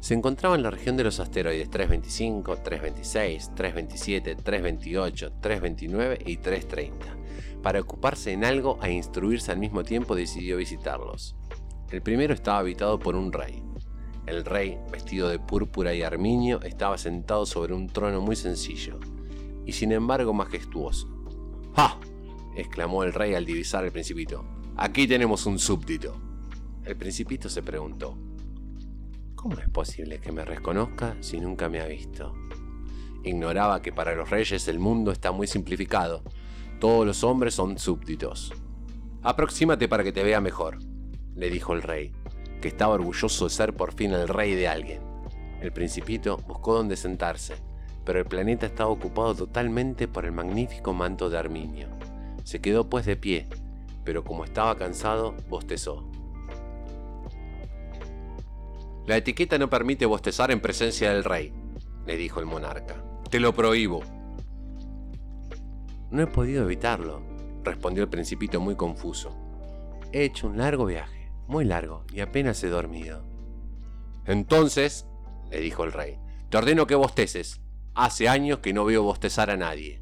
Se encontraba en la región de los asteroides 325, 326, 327, 328, 329 y 330. Para ocuparse en algo e instruirse al mismo tiempo decidió visitarlos. El primero estaba habitado por un rey. El rey, vestido de púrpura y armiño, estaba sentado sobre un trono muy sencillo, y sin embargo majestuoso. ¡Ja! exclamó el rey al divisar al principito. Aquí tenemos un súbdito. El principito se preguntó, ¿cómo es posible que me reconozca si nunca me ha visto? Ignoraba que para los reyes el mundo está muy simplificado. Todos los hombres son súbditos. Aproxímate para que te vea mejor, le dijo el rey, que estaba orgulloso de ser por fin el rey de alguien. El principito buscó dónde sentarse, pero el planeta estaba ocupado totalmente por el magnífico manto de Arminio. Se quedó pues de pie, pero como estaba cansado, bostezó. La etiqueta no permite bostezar en presencia del rey, le dijo el monarca. Te lo prohíbo. No he podido evitarlo, respondió el principito muy confuso. He hecho un largo viaje, muy largo, y apenas he dormido. Entonces, le dijo el rey, te ordeno que bosteces. Hace años que no veo bostezar a nadie.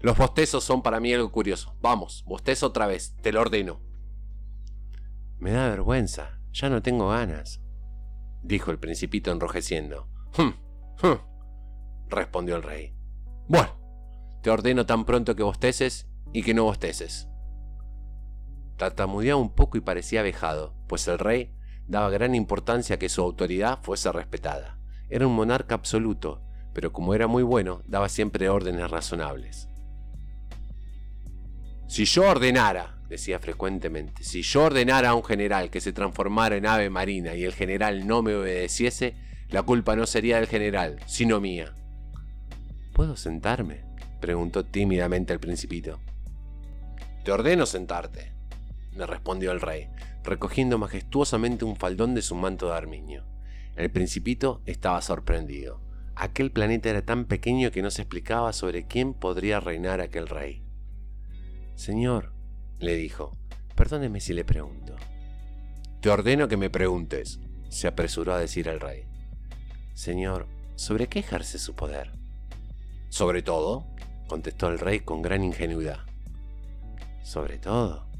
Los bostezos son para mí algo curioso. Vamos, bostezo otra vez, te lo ordeno. Me da vergüenza, ya no tengo ganas, dijo el principito enrojeciendo. Hm, hm, respondió el rey. Bueno, te ordeno tan pronto que bosteces y que no bosteces. Tartamudeaba un poco y parecía vejado, pues el rey daba gran importancia a que su autoridad fuese respetada. Era un monarca absoluto, pero como era muy bueno, daba siempre órdenes razonables. Si yo ordenara, decía frecuentemente, si yo ordenara a un general que se transformara en ave marina y el general no me obedeciese, la culpa no sería del general, sino mía. ¿Puedo sentarme? preguntó tímidamente el principito. Te ordeno sentarte, le respondió el rey, recogiendo majestuosamente un faldón de su manto de armiño. El principito estaba sorprendido. Aquel planeta era tan pequeño que no se explicaba sobre quién podría reinar aquel rey. Señor, le dijo, perdóneme si le pregunto. Te ordeno que me preguntes, se apresuró a decir el rey. Señor, ¿sobre qué ejerce su poder? Sobre todo, contestó el rey con gran ingenuidad. Sobre todo.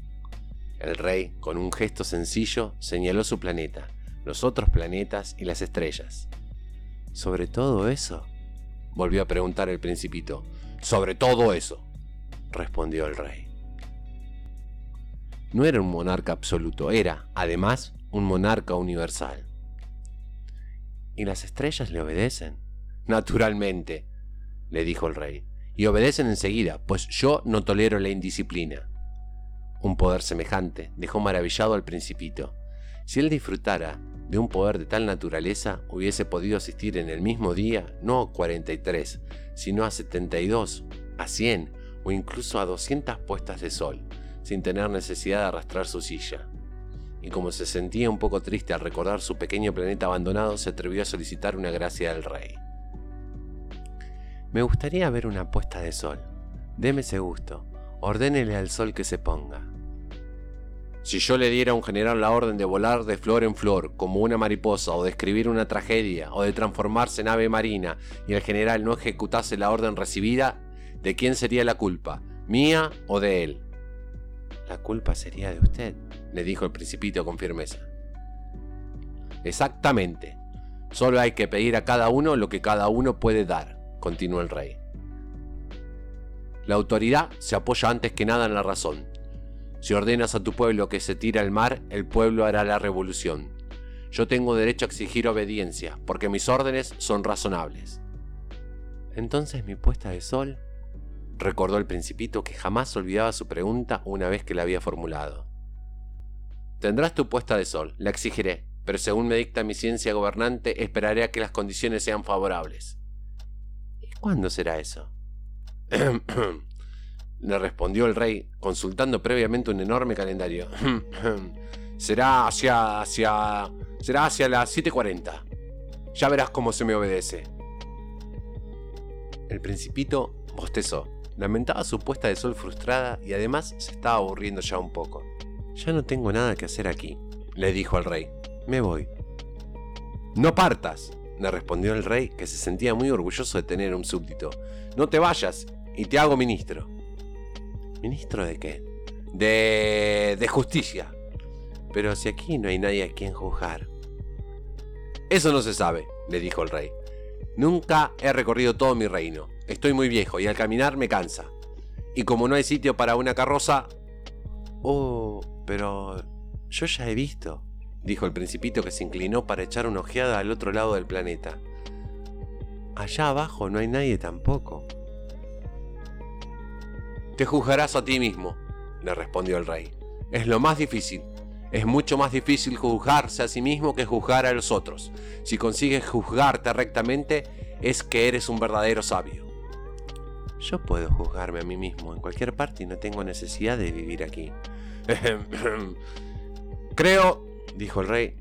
El rey, con un gesto sencillo, señaló su planeta, los otros planetas y las estrellas. ¿Sobre todo eso? volvió a preguntar el principito. Sobre todo eso, respondió el rey. No era un monarca absoluto, era, además, un monarca universal. ¿Y las estrellas le obedecen? Naturalmente, le dijo el rey, y obedecen enseguida, pues yo no tolero la indisciplina. Un poder semejante dejó maravillado al principito. Si él disfrutara de un poder de tal naturaleza, hubiese podido asistir en el mismo día no a 43, sino a 72, a 100 o incluso a 200 puestas de sol, sin tener necesidad de arrastrar su silla. Y como se sentía un poco triste al recordar su pequeño planeta abandonado, se atrevió a solicitar una gracia del rey. Me gustaría ver una puesta de sol. Deme ese gusto. Ordénele al sol que se ponga. Si yo le diera a un general la orden de volar de flor en flor como una mariposa o de escribir una tragedia o de transformarse en ave marina y el general no ejecutase la orden recibida, ¿De quién sería la culpa? ¿Mía o de él? La culpa sería de usted, le dijo el principito con firmeza. Exactamente. Solo hay que pedir a cada uno lo que cada uno puede dar, continuó el rey. La autoridad se apoya antes que nada en la razón. Si ordenas a tu pueblo que se tire al mar, el pueblo hará la revolución. Yo tengo derecho a exigir obediencia, porque mis órdenes son razonables. Entonces mi puesta de sol recordó el principito que jamás olvidaba su pregunta una vez que la había formulado. Tendrás tu puesta de sol, la exigiré, pero según me dicta mi ciencia gobernante, esperaré a que las condiciones sean favorables. ¿Y cuándo será eso? Le respondió el rey, consultando previamente un enorme calendario. será hacia. hacia. será hacia las 7.40. Ya verás cómo se me obedece. El principito bostezó. Lamentaba su puesta de sol frustrada y además se estaba aburriendo ya un poco. Ya no tengo nada que hacer aquí, le dijo al rey. Me voy. No partas, le respondió el rey, que se sentía muy orgulloso de tener un súbdito. No te vayas y te hago ministro. ¿Ministro de qué? De... de justicia. Pero si aquí no hay nadie a quien juzgar. Eso no se sabe, le dijo el rey. Nunca he recorrido todo mi reino. Estoy muy viejo y al caminar me cansa. Y como no hay sitio para una carroza... Oh, pero yo ya he visto, dijo el principito que se inclinó para echar una ojeada al otro lado del planeta. Allá abajo no hay nadie tampoco. Te juzgarás a ti mismo, le respondió el rey. Es lo más difícil. Es mucho más difícil juzgarse a sí mismo que juzgar a los otros. Si consigues juzgarte rectamente, es que eres un verdadero sabio. Yo puedo juzgarme a mí mismo en cualquier parte y no tengo necesidad de vivir aquí. Creo, dijo el rey,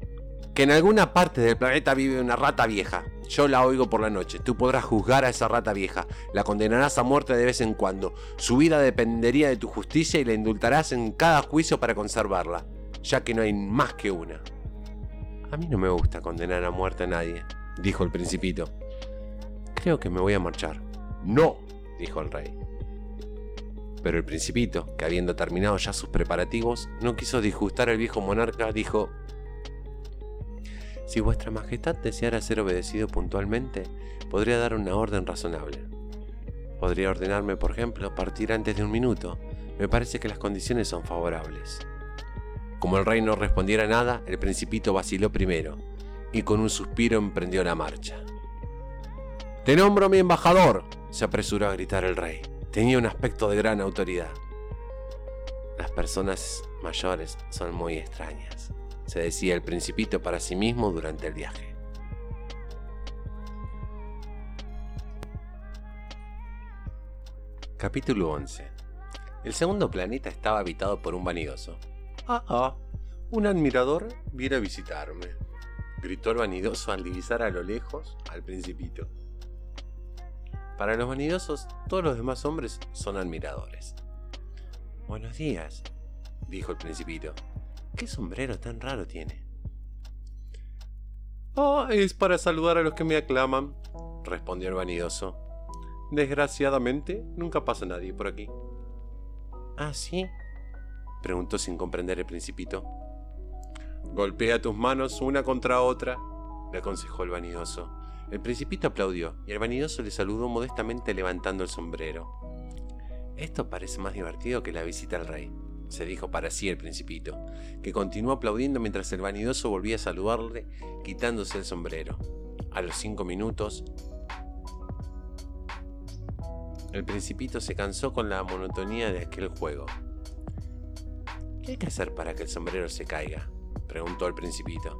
que en alguna parte del planeta vive una rata vieja. Yo la oigo por la noche. Tú podrás juzgar a esa rata vieja. La condenarás a muerte de vez en cuando. Su vida dependería de tu justicia y la indultarás en cada juicio para conservarla, ya que no hay más que una. A mí no me gusta condenar a muerte a nadie, dijo el principito. Creo que me voy a marchar. No, dijo el rey. Pero el principito, que habiendo terminado ya sus preparativos, no quiso disgustar al viejo monarca, dijo, Si vuestra majestad deseara ser obedecido puntualmente, podría dar una orden razonable. Podría ordenarme, por ejemplo, partir antes de un minuto. Me parece que las condiciones son favorables. Como el rey no respondiera nada, el principito vaciló primero, y con un suspiro emprendió la marcha. Te nombro mi embajador, se apresuró a gritar el rey. Tenía un aspecto de gran autoridad. Las personas mayores son muy extrañas, se decía el principito para sí mismo durante el viaje. Capítulo 11 El segundo planeta estaba habitado por un vanidoso. Ah, ah, un admirador viene a visitarme, gritó el vanidoso al divisar a lo lejos al principito. Para los vanidosos, todos los demás hombres son admiradores. Buenos días, dijo el principito. ¿Qué sombrero tan raro tiene? Ah, es para saludar a los que me aclaman, respondió el vanidoso. Desgraciadamente, nunca pasa nadie por aquí. ¿Ah, sí? preguntó sin comprender el principito. Golpea tus manos una contra otra, le aconsejó el vanidoso. El principito aplaudió y el vanidoso le saludó modestamente levantando el sombrero. Esto parece más divertido que la visita al rey, se dijo para sí el principito, que continuó aplaudiendo mientras el vanidoso volvía a saludarle quitándose el sombrero. A los cinco minutos, el principito se cansó con la monotonía de aquel juego. ¿Qué hay que hacer para que el sombrero se caiga? preguntó el principito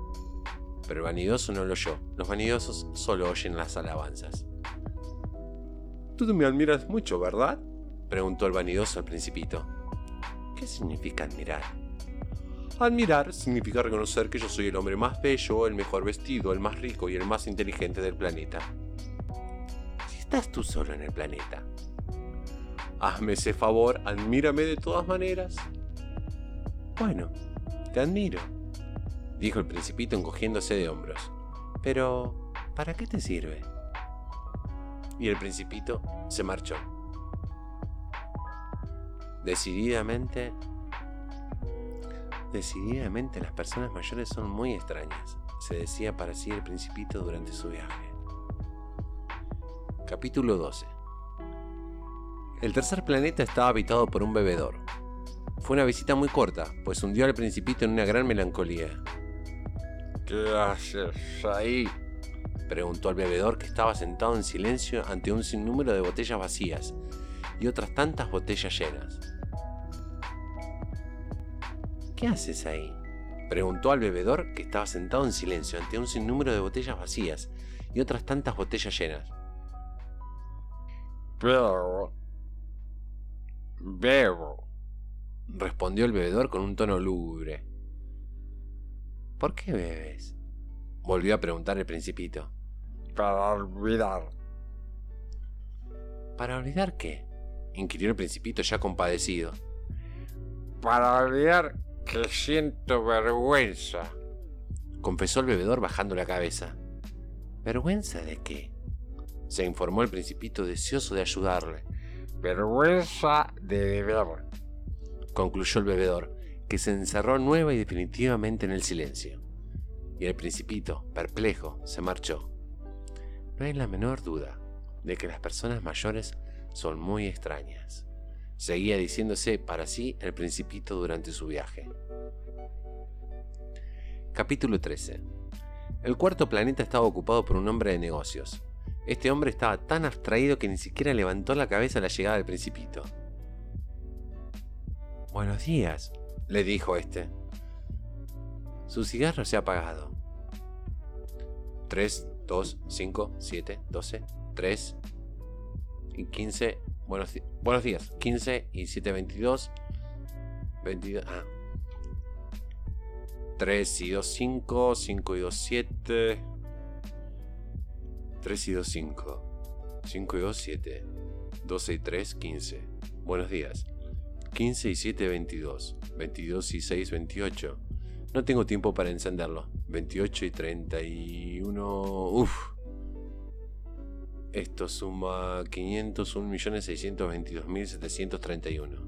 pero el vanidoso no lo oyó. Los vanidosos solo oyen las alabanzas. Tú me admiras mucho, ¿verdad? preguntó el vanidoso al principito. ¿Qué significa admirar? Admirar significa reconocer que yo soy el hombre más bello, el mejor vestido, el más rico y el más inteligente del planeta. Si estás tú solo en el planeta. Hazme ese favor, admírame de todas maneras. Bueno, te admiro dijo el principito encogiéndose de hombros. Pero, ¿para qué te sirve? Y el principito se marchó. Decididamente, decididamente las personas mayores son muy extrañas, se decía para sí el principito durante su viaje. Capítulo 12 El tercer planeta estaba habitado por un bebedor. Fue una visita muy corta, pues hundió al principito en una gran melancolía. ¿Qué haces ahí? preguntó al bebedor que estaba sentado en silencio ante un sinnúmero de botellas vacías y otras tantas botellas llenas. ¿Qué haces ahí? preguntó al bebedor que estaba sentado en silencio ante un sinnúmero de botellas vacías y otras tantas botellas llenas. Bebo. Bebo. respondió el bebedor con un tono lúgubre. ¿Por qué bebes? Volvió a preguntar el principito. Para olvidar. ¿Para olvidar qué? inquirió el principito ya compadecido. Para olvidar que siento vergüenza. confesó el bebedor bajando la cabeza. ¿Vergüenza de qué? se informó el principito deseoso de ayudarle. Vergüenza de beber, concluyó el bebedor, que se encerró nueva y definitivamente en el silencio. Y el principito, perplejo, se marchó. No hay la menor duda de que las personas mayores son muy extrañas. Seguía diciéndose para sí el principito durante su viaje. Capítulo 13. El cuarto planeta estaba ocupado por un hombre de negocios. Este hombre estaba tan abstraído que ni siquiera levantó la cabeza a la llegada del principito. Buenos días, le dijo este. Su cigarro se ha apagado. 3, 2, 5, 7, 12, 3 y 15. Buenos, buenos días. 15 y 7, 22. 22. Ah. 3 y 2, 5. 5 y 2, 7. 3 y 2, 5. 5 y 2, 7. 12 y 3, 15. Buenos días. 15 y 7, 22. 22 y 6, 28. No tengo tiempo para encenderlo. 28 y 31. Uf. Esto suma 501.622.731.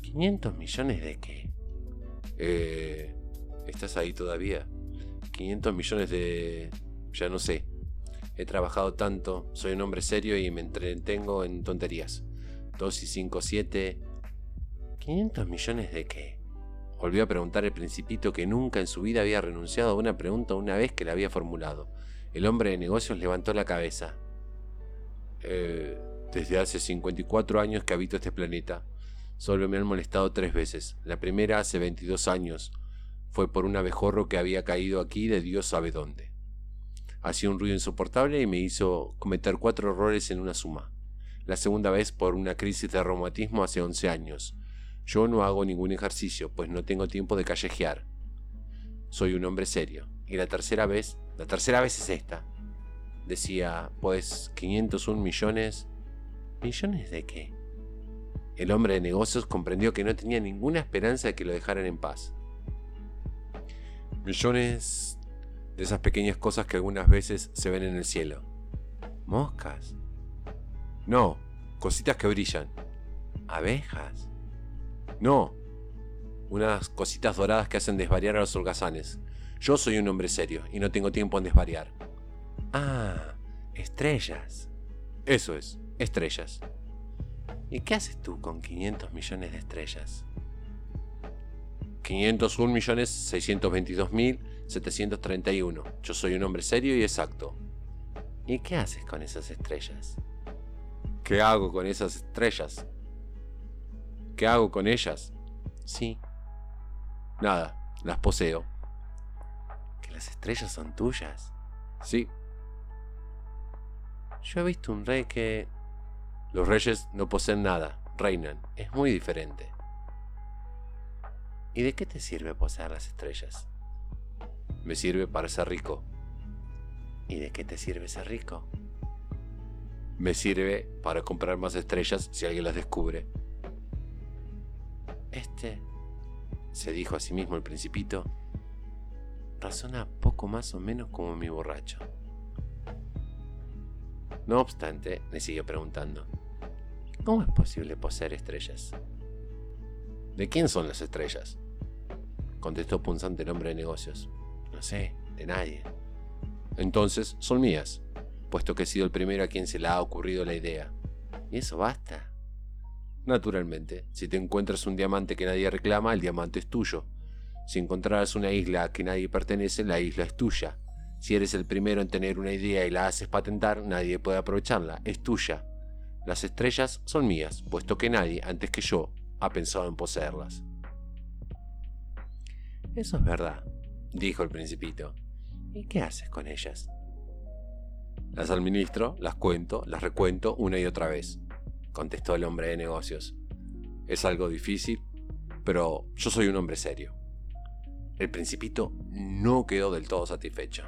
¿500 millones de qué? Eh, ¿Estás ahí todavía? 500 millones de... Ya no sé. He trabajado tanto, soy un hombre serio y me entretengo en tonterías. 2 y 5, 7... ¿500 millones de qué? Volvió a preguntar el principito que nunca en su vida había renunciado a una pregunta una vez que la había formulado. El hombre de negocios levantó la cabeza. Eh, desde hace 54 años que habito este planeta. Solo me han molestado tres veces. La primera hace 22 años. Fue por un abejorro que había caído aquí de Dios sabe dónde. Hacía un ruido insoportable y me hizo cometer cuatro errores en una suma. La segunda vez por una crisis de reumatismo hace 11 años. Yo no hago ningún ejercicio, pues no tengo tiempo de callejear. Soy un hombre serio. Y la tercera vez, la tercera vez es esta. Decía, pues 501 millones. ¿Millones de qué? El hombre de negocios comprendió que no tenía ninguna esperanza de que lo dejaran en paz. Millones de esas pequeñas cosas que algunas veces se ven en el cielo. ¿Moscas? No, cositas que brillan. ¿Abejas? No, unas cositas doradas que hacen desvariar a los holgazanes. Yo soy un hombre serio y no tengo tiempo en desvariar. Ah, estrellas. Eso es, estrellas. ¿Y qué haces tú con 500 millones de estrellas? 501 millones 622 mil 731. Yo soy un hombre serio y exacto. ¿Y qué haces con esas estrellas? ¿Qué hago con esas estrellas? ¿Qué hago con ellas? Sí. Nada, las poseo. ¿Que las estrellas son tuyas? Sí. Yo he visto un rey que... Los reyes no poseen nada, reinan. Es muy diferente. ¿Y de qué te sirve poseer las estrellas? Me sirve para ser rico. ¿Y de qué te sirve ser rico? Me sirve para comprar más estrellas si alguien las descubre. Este, se dijo a sí mismo el principito, razona poco más o menos como mi borracho. No obstante, le siguió preguntando, ¿cómo es posible poseer estrellas? ¿De quién son las estrellas? Contestó punzante el hombre de negocios. No sé, de nadie. Entonces son mías, puesto que he sido el primero a quien se le ha ocurrido la idea. ¿Y eso basta? Naturalmente, si te encuentras un diamante que nadie reclama, el diamante es tuyo. Si encontraras una isla a que nadie pertenece, la isla es tuya. Si eres el primero en tener una idea y la haces patentar, nadie puede aprovecharla, es tuya. Las estrellas son mías, puesto que nadie, antes que yo, ha pensado en poseerlas. Eso es verdad, dijo el principito. ¿Y qué haces con ellas? Las administro, las cuento, las recuento una y otra vez contestó el hombre de negocios. Es algo difícil, pero yo soy un hombre serio. El principito no quedó del todo satisfecho.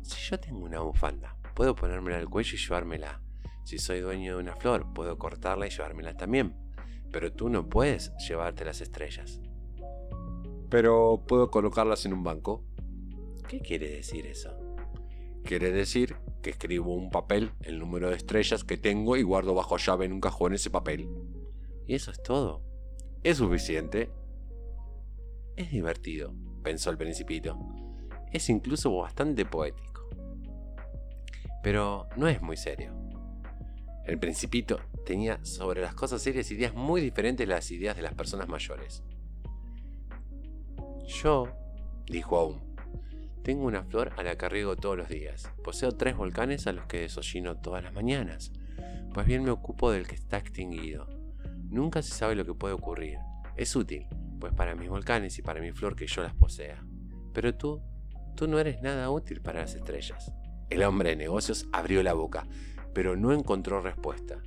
Si yo tengo una bufanda, puedo ponérmela al cuello y llevármela. Si soy dueño de una flor, puedo cortarla y llevármela también. Pero tú no puedes llevarte las estrellas. pero puedo colocarlas en un banco. ¿Qué quiere decir eso? Quiere decir que escribo un papel, el número de estrellas que tengo y guardo bajo llave en un cajón ese papel. ¿Y eso es todo? Es suficiente. Es divertido, pensó el principito. Es incluso bastante poético. Pero no es muy serio. El principito tenía sobre las cosas serias ideas muy diferentes de las ideas de las personas mayores. Yo, dijo aún, tengo una flor a la que riego todos los días. Poseo tres volcanes a los que desollino todas las mañanas. Pues bien me ocupo del que está extinguido. Nunca se sabe lo que puede ocurrir. Es útil, pues para mis volcanes y para mi flor que yo las posea. Pero tú, tú no eres nada útil para las estrellas. El hombre de negocios abrió la boca, pero no encontró respuesta.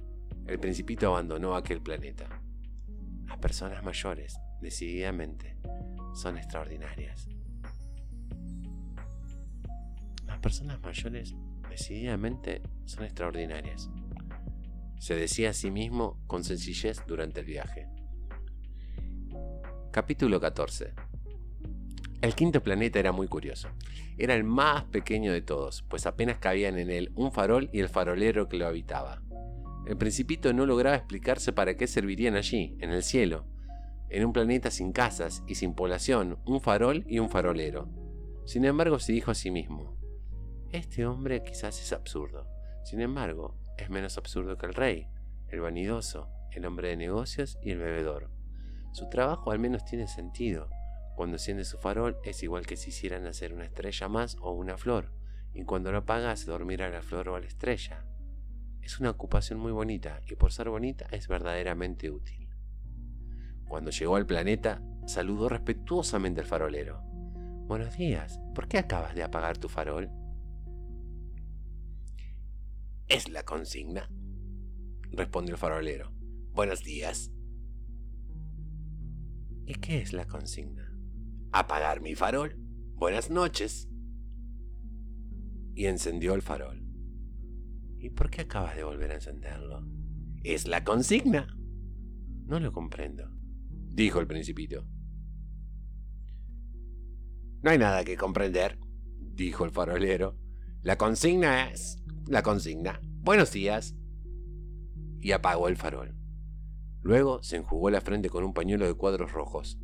El principito abandonó aquel planeta. Las personas mayores, decididamente, son extraordinarias. Las personas mayores, decididamente, son extraordinarias. Se decía a sí mismo con sencillez durante el viaje. Capítulo 14 el quinto planeta era muy curioso. Era el más pequeño de todos, pues apenas cabían en él un farol y el farolero que lo habitaba. El principito no lograba explicarse para qué servirían allí, en el cielo, en un planeta sin casas y sin población, un farol y un farolero. Sin embargo, se dijo a sí mismo, este hombre quizás es absurdo. Sin embargo, es menos absurdo que el rey, el vanidoso, el hombre de negocios y el bebedor. Su trabajo al menos tiene sentido cuando enciende su farol es igual que si hicieran hacer una estrella más o una flor, y cuando lo apaga hace dormir a la flor o a la estrella. Es una ocupación muy bonita y por ser bonita es verdaderamente útil. Cuando llegó al planeta, saludó respetuosamente al farolero. Buenos días, ¿por qué acabas de apagar tu farol? Es la consigna, respondió el farolero. Buenos días. ¿Y qué es la consigna? apagar mi farol. Buenas noches. Y encendió el farol. ¿Y por qué acabas de volver a encenderlo? Es la consigna. No lo comprendo, dijo el principito. No hay nada que comprender, dijo el farolero. La consigna es la consigna. Buenos días. Y apagó el farol. Luego se enjugó la frente con un pañuelo de cuadros rojos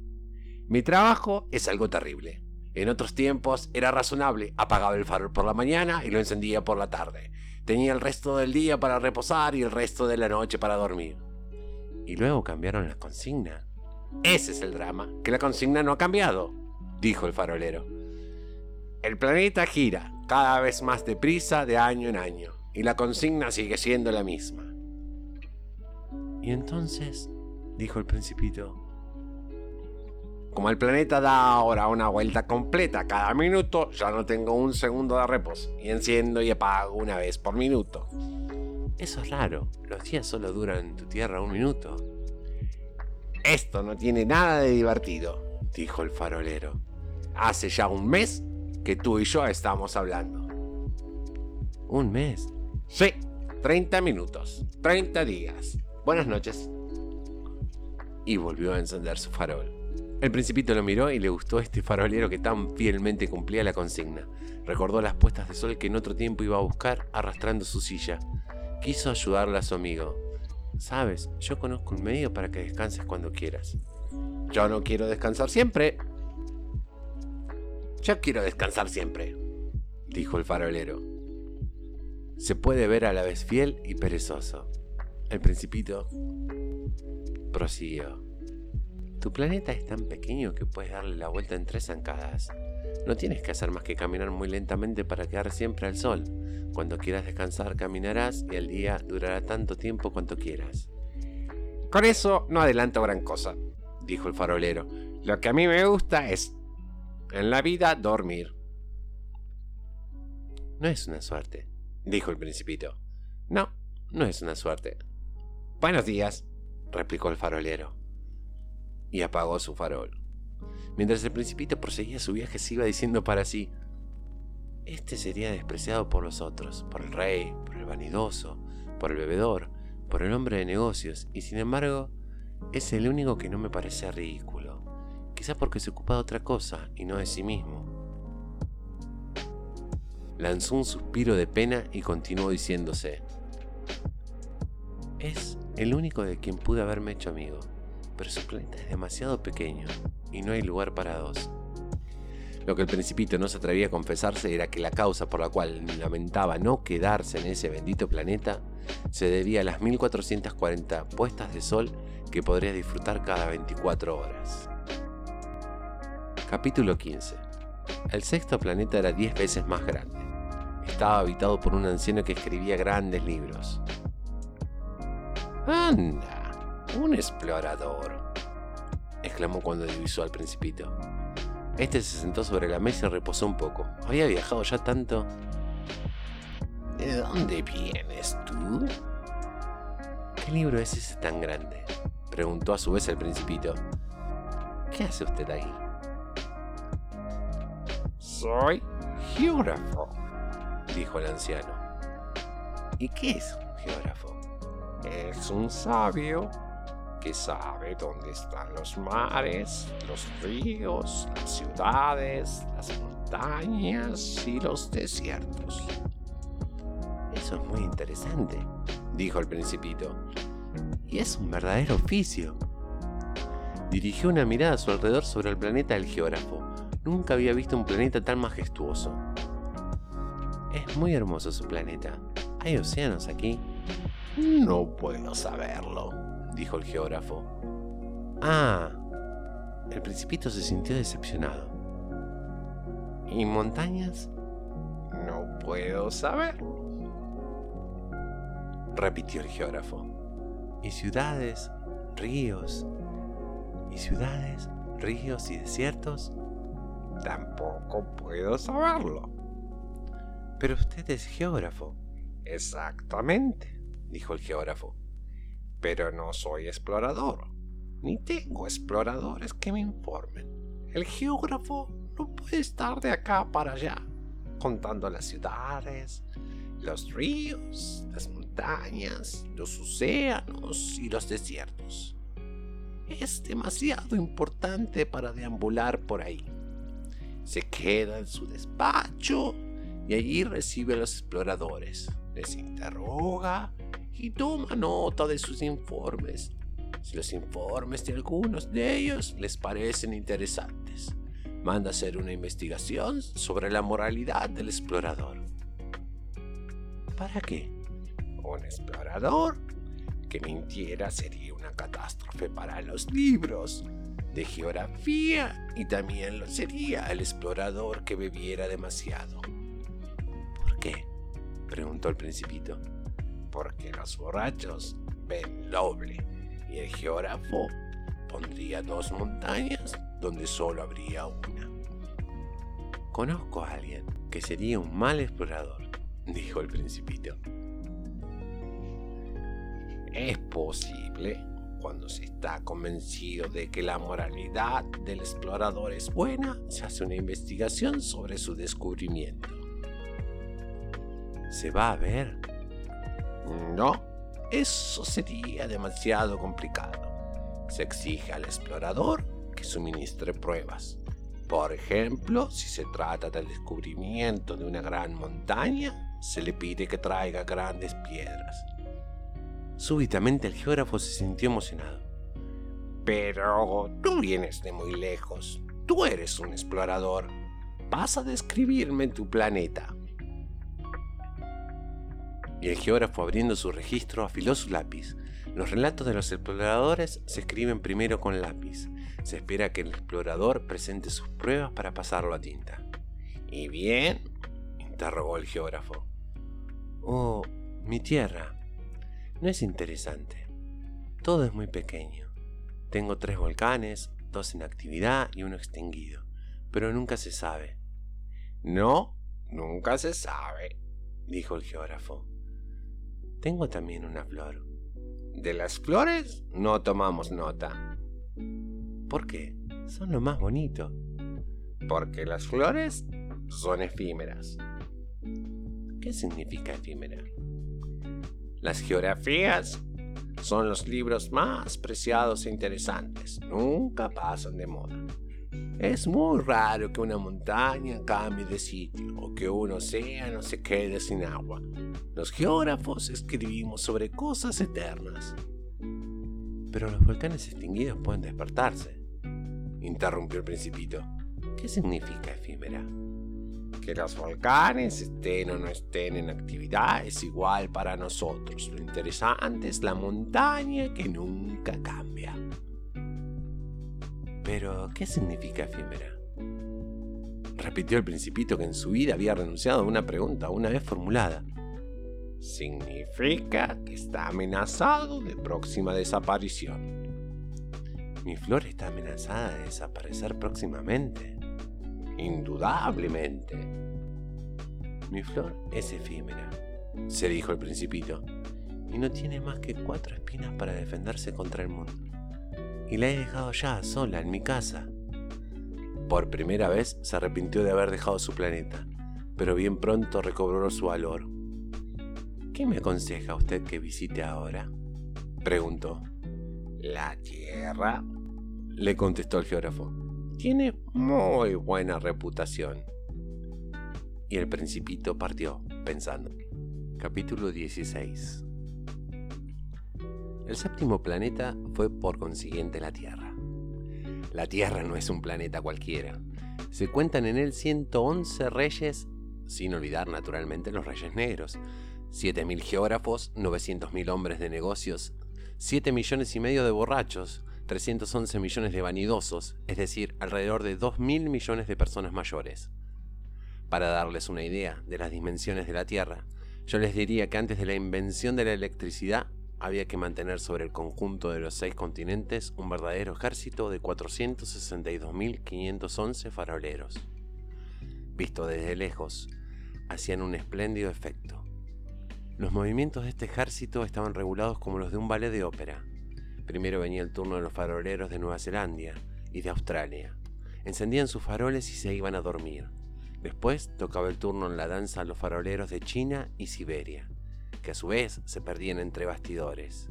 mi trabajo es algo terrible. En otros tiempos era razonable, apagaba el farol por la mañana y lo encendía por la tarde. Tenía el resto del día para reposar y el resto de la noche para dormir. Y luego cambiaron la consigna. Ese es el drama, que la consigna no ha cambiado, dijo el farolero. El planeta gira cada vez más deprisa de año en año, y la consigna sigue siendo la misma. Y entonces, dijo el principito, como el planeta da ahora una vuelta completa cada minuto, ya no tengo un segundo de reposo y enciendo y apago una vez por minuto. Eso es raro, los días solo duran en tu tierra un minuto. Esto no tiene nada de divertido, dijo el farolero. Hace ya un mes que tú y yo estamos hablando. ¿Un mes? Sí, 30 minutos, 30 días. Buenas noches. Y volvió a encender su farol. El principito lo miró y le gustó este farolero que tan fielmente cumplía la consigna. Recordó las puestas de sol que en otro tiempo iba a buscar arrastrando su silla. Quiso ayudarle a su amigo. Sabes, yo conozco un medio para que descanses cuando quieras. Yo no quiero descansar siempre. Yo quiero descansar siempre, dijo el farolero. Se puede ver a la vez fiel y perezoso. El principito prosiguió. Tu planeta es tan pequeño que puedes darle la vuelta en tres zancadas. No tienes que hacer más que caminar muy lentamente para quedar siempre al sol. Cuando quieras descansar caminarás y el día durará tanto tiempo cuanto quieras. Con eso no adelanto gran cosa, dijo el farolero. Lo que a mí me gusta es, en la vida, dormir. No es una suerte, dijo el principito. No, no es una suerte. Buenos días, replicó el farolero y apagó su farol. Mientras el principito proseguía su viaje se iba diciendo para sí, este sería despreciado por los otros, por el rey, por el vanidoso, por el bebedor, por el hombre de negocios, y sin embargo es el único que no me parece ridículo, quizá porque se ocupa de otra cosa y no de sí mismo. Lanzó un suspiro de pena y continuó diciéndose, es el único de quien pude haberme hecho amigo, pero su planeta es demasiado pequeño y no hay lugar para dos. Lo que el principito no se atrevía a confesarse era que la causa por la cual lamentaba no quedarse en ese bendito planeta se debía a las 1440 puestas de sol que podría disfrutar cada 24 horas. Capítulo 15. El sexto planeta era 10 veces más grande. Estaba habitado por un anciano que escribía grandes libros. ¡Anda! Un explorador, exclamó cuando divisó al principito. Este se sentó sobre la mesa y reposó un poco. Había viajado ya tanto. ¿De dónde vienes tú? ¿Qué libro es ese tan grande? Preguntó a su vez el principito. ¿Qué hace usted ahí? Soy geógrafo, dijo el anciano. ¿Y qué es un geógrafo? Es un sabio que sabe dónde están los mares, los ríos, las ciudades, las montañas y los desiertos. Eso es muy interesante, dijo el principito. Y es un verdadero oficio. Dirigió una mirada a su alrededor sobre el planeta del geógrafo. Nunca había visto un planeta tan majestuoso. Es muy hermoso su planeta. ¿Hay océanos aquí? No puedo saberlo, dijo el geógrafo. Ah, el principito se sintió decepcionado. ¿Y montañas? No puedo saber. Repitió el geógrafo. ¿Y ciudades, ríos? ¿Y ciudades, ríos y desiertos? Tampoco puedo saberlo. Pero usted es geógrafo. Exactamente, dijo el geógrafo pero no soy explorador, ni tengo exploradores que me informen. El geógrafo no puede estar de acá para allá, contando las ciudades, los ríos, las montañas, los océanos y los desiertos. Es demasiado importante para deambular por ahí. Se queda en su despacho y allí recibe a los exploradores, les interroga y toma nota de sus informes. Si los informes de algunos de ellos les parecen interesantes, manda hacer una investigación sobre la moralidad del explorador. ¿Para qué? Un explorador que mintiera sería una catástrofe para los libros de geografía y también lo sería el explorador que bebiera demasiado. ¿Por qué? preguntó el principito porque los borrachos ven doble y el geógrafo pondría dos montañas donde solo habría una. Conozco a alguien que sería un mal explorador, dijo el principito. Es posible cuando se está convencido de que la moralidad del explorador es buena, se hace una investigación sobre su descubrimiento. ¿Se va a ver? No, eso sería demasiado complicado. Se exige al explorador que suministre pruebas. Por ejemplo, si se trata del descubrimiento de una gran montaña, se le pide que traiga grandes piedras. Súbitamente el geógrafo se sintió emocionado. Pero tú vienes de muy lejos. Tú eres un explorador. Vas a describirme tu planeta y el geógrafo abriendo su registro afiló su lápiz. Los relatos de los exploradores se escriben primero con lápiz. Se espera que el explorador presente sus pruebas para pasarlo a tinta. ¿Y bien? interrogó el geógrafo. Oh, mi tierra. No es interesante. Todo es muy pequeño. Tengo tres volcanes, dos en actividad y uno extinguido. Pero nunca se sabe. No, nunca se sabe, dijo el geógrafo. Tengo también una flor. De las flores no tomamos nota. ¿Por qué? Son lo más bonito. Porque las flores son efímeras. ¿Qué significa efímera? Las geografías son los libros más preciados e interesantes. Nunca pasan de moda. Es muy raro que una montaña cambie de sitio o que un océano se quede sin agua. Los geógrafos escribimos sobre cosas eternas. Pero los volcanes extinguidos pueden despertarse, interrumpió el principito. ¿Qué significa efímera? Que los volcanes estén o no estén en actividad es igual para nosotros. Lo interesante es la montaña que nunca cambia. Pero, ¿qué significa efímera? Repitió el principito que en su vida había renunciado a una pregunta una vez formulada. Significa que está amenazado de próxima desaparición. Mi flor está amenazada de desaparecer próximamente. Indudablemente. Mi flor es efímera, se dijo el principito, y no tiene más que cuatro espinas para defenderse contra el mundo y la he dejado ya sola en mi casa. Por primera vez se arrepintió de haber dejado su planeta, pero bien pronto recobró su valor. ¿Qué me aconseja usted que visite ahora? preguntó. La Tierra, le contestó el geógrafo, tiene muy buena reputación. Y el principito partió, pensando. Capítulo 16 el séptimo planeta fue por consiguiente la Tierra. La Tierra no es un planeta cualquiera. Se cuentan en él 111 reyes, sin olvidar naturalmente los reyes negros, 7.000 geógrafos, 900.000 hombres de negocios, 7 millones y medio de borrachos, 311 millones de vanidosos, es decir, alrededor de 2.000 millones de personas mayores. Para darles una idea de las dimensiones de la Tierra, yo les diría que antes de la invención de la electricidad había que mantener sobre el conjunto de los seis continentes un verdadero ejército de 462.511 faroleros. Visto desde lejos, hacían un espléndido efecto. Los movimientos de este ejército estaban regulados como los de un ballet de ópera. Primero venía el turno de los faroleros de Nueva Zelanda y de Australia. Encendían sus faroles y se iban a dormir. Después tocaba el turno en la danza a los faroleros de China y Siberia que a su vez se perdían entre bastidores.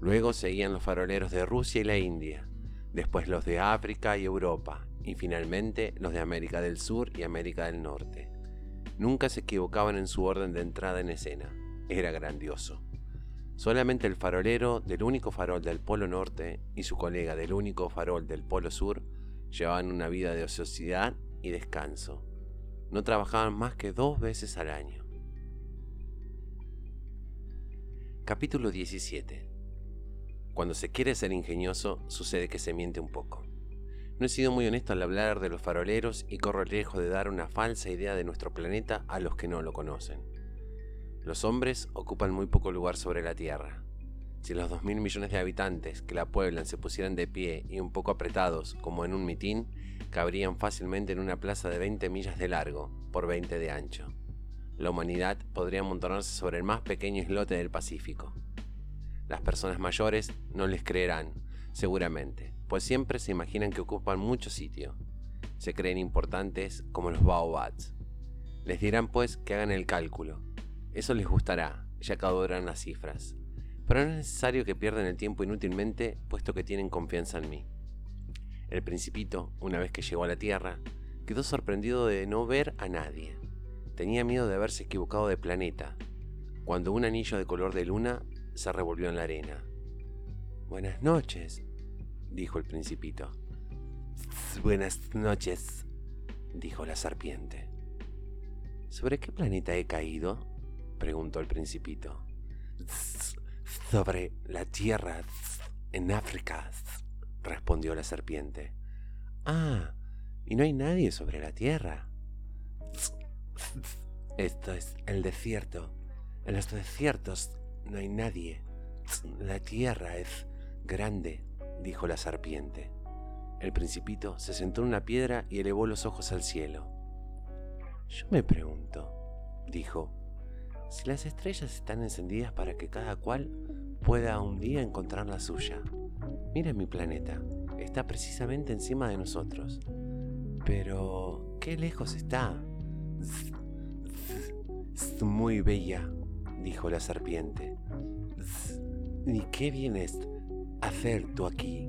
Luego seguían los faroleros de Rusia y la India, después los de África y Europa, y finalmente los de América del Sur y América del Norte. Nunca se equivocaban en su orden de entrada en escena, era grandioso. Solamente el farolero del único farol del Polo Norte y su colega del único farol del Polo Sur llevaban una vida de ociosidad y descanso. No trabajaban más que dos veces al año. Capítulo 17. Cuando se quiere ser ingenioso, sucede que se miente un poco. No he sido muy honesto al hablar de los faroleros y corro el riesgo de dar una falsa idea de nuestro planeta a los que no lo conocen. Los hombres ocupan muy poco lugar sobre la Tierra. Si los 2.000 millones de habitantes que la pueblan se pusieran de pie y un poco apretados, como en un mitín, cabrían fácilmente en una plaza de 20 millas de largo por 20 de ancho la humanidad podría amontonarse sobre el más pequeño islote del Pacífico. Las personas mayores no les creerán, seguramente, pues siempre se imaginan que ocupan mucho sitio. Se creen importantes como los baobats. Les dirán pues que hagan el cálculo. Eso les gustará, ya que las cifras. Pero no es necesario que pierdan el tiempo inútilmente, puesto que tienen confianza en mí. El principito, una vez que llegó a la Tierra, quedó sorprendido de no ver a nadie. Tenía miedo de haberse equivocado de planeta, cuando un anillo de color de luna se revolvió en la arena. Buenas noches, dijo el principito. Buenas noches, dijo la serpiente. ¿Sobre qué planeta he caído? Preguntó el principito. Sobre la Tierra, en África, respondió la serpiente. Ah, ¿y no hay nadie sobre la Tierra? Esto es el desierto. En los desiertos no hay nadie. La tierra es grande, dijo la serpiente. El principito se sentó en una piedra y elevó los ojos al cielo. Yo me pregunto, dijo, si las estrellas están encendidas para que cada cual pueda un día encontrar la suya. Mira mi planeta, está precisamente encima de nosotros. Pero, ¿qué lejos está? Muy bella, dijo la serpiente. ¿Y qué vienes a hacer tú aquí?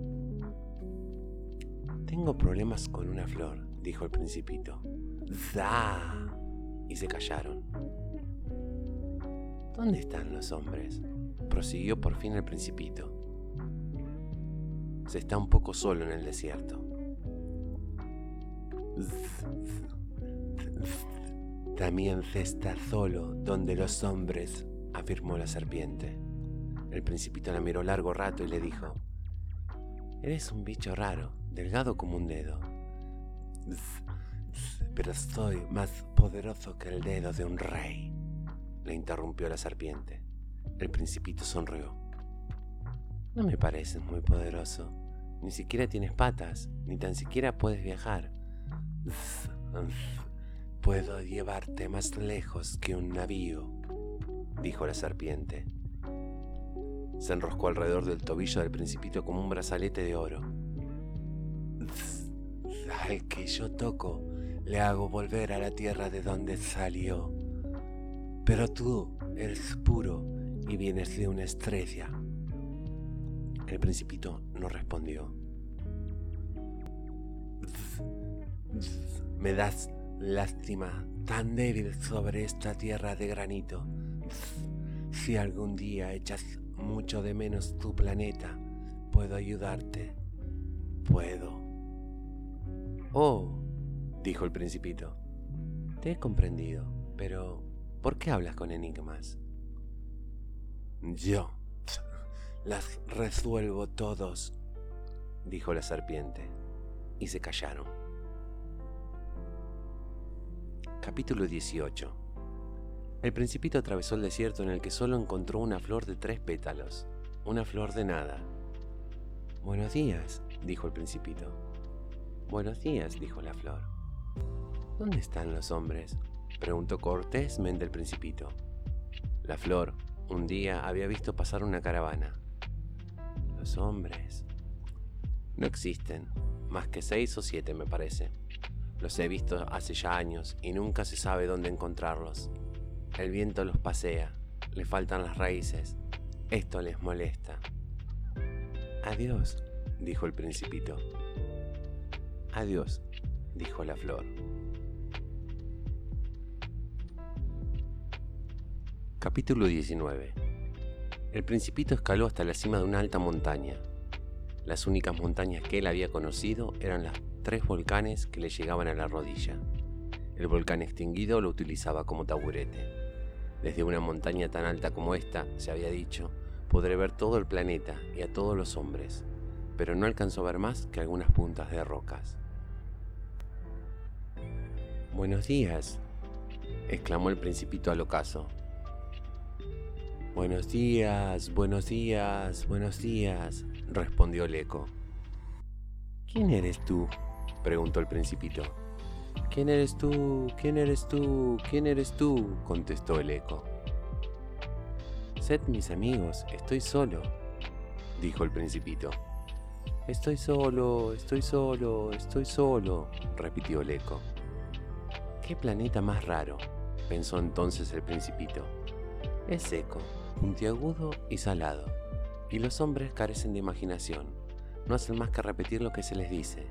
Tengo problemas con una flor, dijo el principito. ¡Za! Y se callaron. ¿Dónde están los hombres? prosiguió por fin el principito. Se está un poco solo en el desierto. También se está solo donde los hombres, afirmó la serpiente. El principito la miró largo rato y le dijo, Eres un bicho raro, delgado como un dedo. Pero soy más poderoso que el dedo de un rey, le interrumpió la serpiente. El principito sonrió. No me pareces muy poderoso. Ni siquiera tienes patas, ni tan siquiera puedes viajar. Puedo llevarte más lejos que un navío, dijo la serpiente. Se enroscó alrededor del tobillo del principito como un brazalete de oro. Al que yo toco, le hago volver a la tierra de donde salió. Pero tú eres puro y vienes de una estrella. El principito no respondió. Me das lástima tan débil sobre esta tierra de granito. Si algún día echas mucho de menos tu planeta, puedo ayudarte. Puedo. Oh, dijo el principito. Te he comprendido, pero ¿por qué hablas con enigmas? Yo las resuelvo todos, dijo la serpiente, y se callaron. Capítulo 18 El principito atravesó el desierto en el que solo encontró una flor de tres pétalos, una flor de nada. Buenos días, dijo el principito. Buenos días, dijo la flor. ¿Dónde están los hombres? Preguntó cortésmente el principito. La flor un día había visto pasar una caravana. Los hombres. No existen, más que seis o siete me parece. Los he visto hace ya años y nunca se sabe dónde encontrarlos. El viento los pasea, le faltan las raíces. Esto les molesta. Adiós, dijo el principito. Adiós, dijo la flor. Capítulo 19 El principito escaló hasta la cima de una alta montaña. Las únicas montañas que él había conocido eran las tres volcanes que le llegaban a la rodilla. El volcán extinguido lo utilizaba como taburete. Desde una montaña tan alta como esta, se había dicho, podré ver todo el planeta y a todos los hombres, pero no alcanzó a ver más que algunas puntas de rocas. Buenos días, exclamó el principito al ocaso. Buenos días, buenos días, buenos días, respondió el eco. ¿Quién eres tú? preguntó el principito. ¿Quién eres tú? ¿Quién eres tú? ¿Quién eres tú? contestó el eco. Sed mis amigos, estoy solo, dijo el principito. Estoy solo, estoy solo, estoy solo, repitió el eco. ¿Qué planeta más raro? pensó entonces el principito. Es seco, puntiagudo y salado, y los hombres carecen de imaginación, no hacen más que repetir lo que se les dice,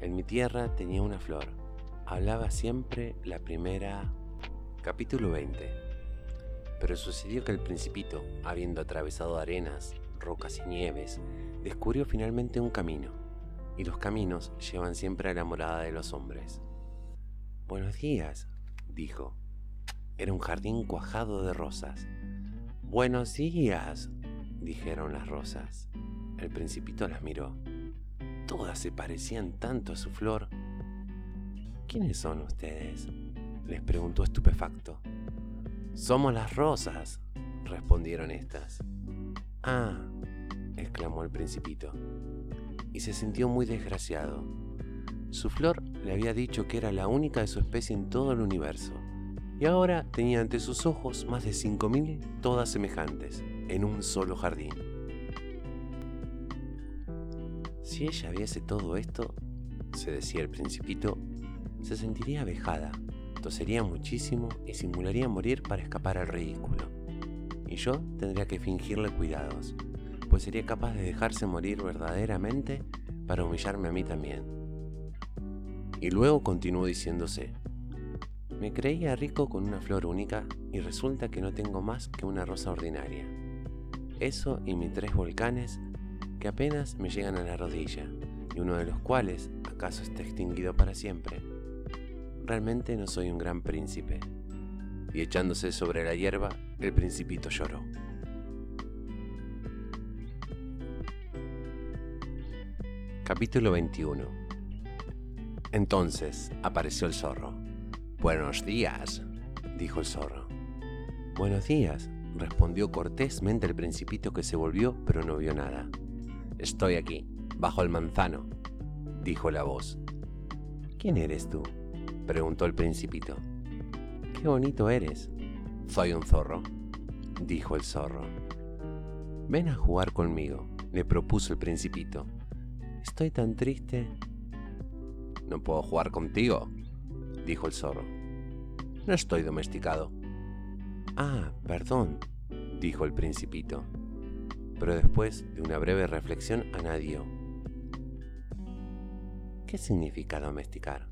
en mi tierra tenía una flor. Hablaba siempre la primera... Capítulo 20. Pero sucedió que el principito, habiendo atravesado arenas, rocas y nieves, descubrió finalmente un camino, y los caminos llevan siempre a la morada de los hombres. Buenos días, dijo. Era un jardín cuajado de rosas. Buenos días, dijeron las rosas. El principito las miró. Todas se parecían tanto a su flor. ¿Quiénes son ustedes? les preguntó estupefacto. Somos las rosas, respondieron estas. Ah, exclamó el principito, y se sintió muy desgraciado. Su flor le había dicho que era la única de su especie en todo el universo, y ahora tenía ante sus ojos más de cinco mil todas semejantes, en un solo jardín. Si ella viese todo esto, se decía el principito, se sentiría vejada, tosería muchísimo y simularía morir para escapar al ridículo. Y yo tendría que fingirle cuidados, pues sería capaz de dejarse morir verdaderamente para humillarme a mí también. Y luego continuó diciéndose, me creía rico con una flor única y resulta que no tengo más que una rosa ordinaria. Eso y mis tres volcanes que apenas me llegan a la rodilla, y uno de los cuales acaso está extinguido para siempre. Realmente no soy un gran príncipe. Y echándose sobre la hierba, el principito lloró. Capítulo 21 Entonces apareció el zorro. Buenos días, dijo el zorro. Buenos días, respondió cortésmente el principito que se volvió pero no vio nada. Estoy aquí, bajo el manzano, dijo la voz. ¿Quién eres tú? preguntó el principito. Qué bonito eres. Soy un zorro, dijo el zorro. Ven a jugar conmigo, le propuso el principito. Estoy tan triste. No puedo jugar contigo, dijo el zorro. No estoy domesticado. Ah, perdón, dijo el principito. Pero después de una breve reflexión añadió. ¿Qué significa domesticar?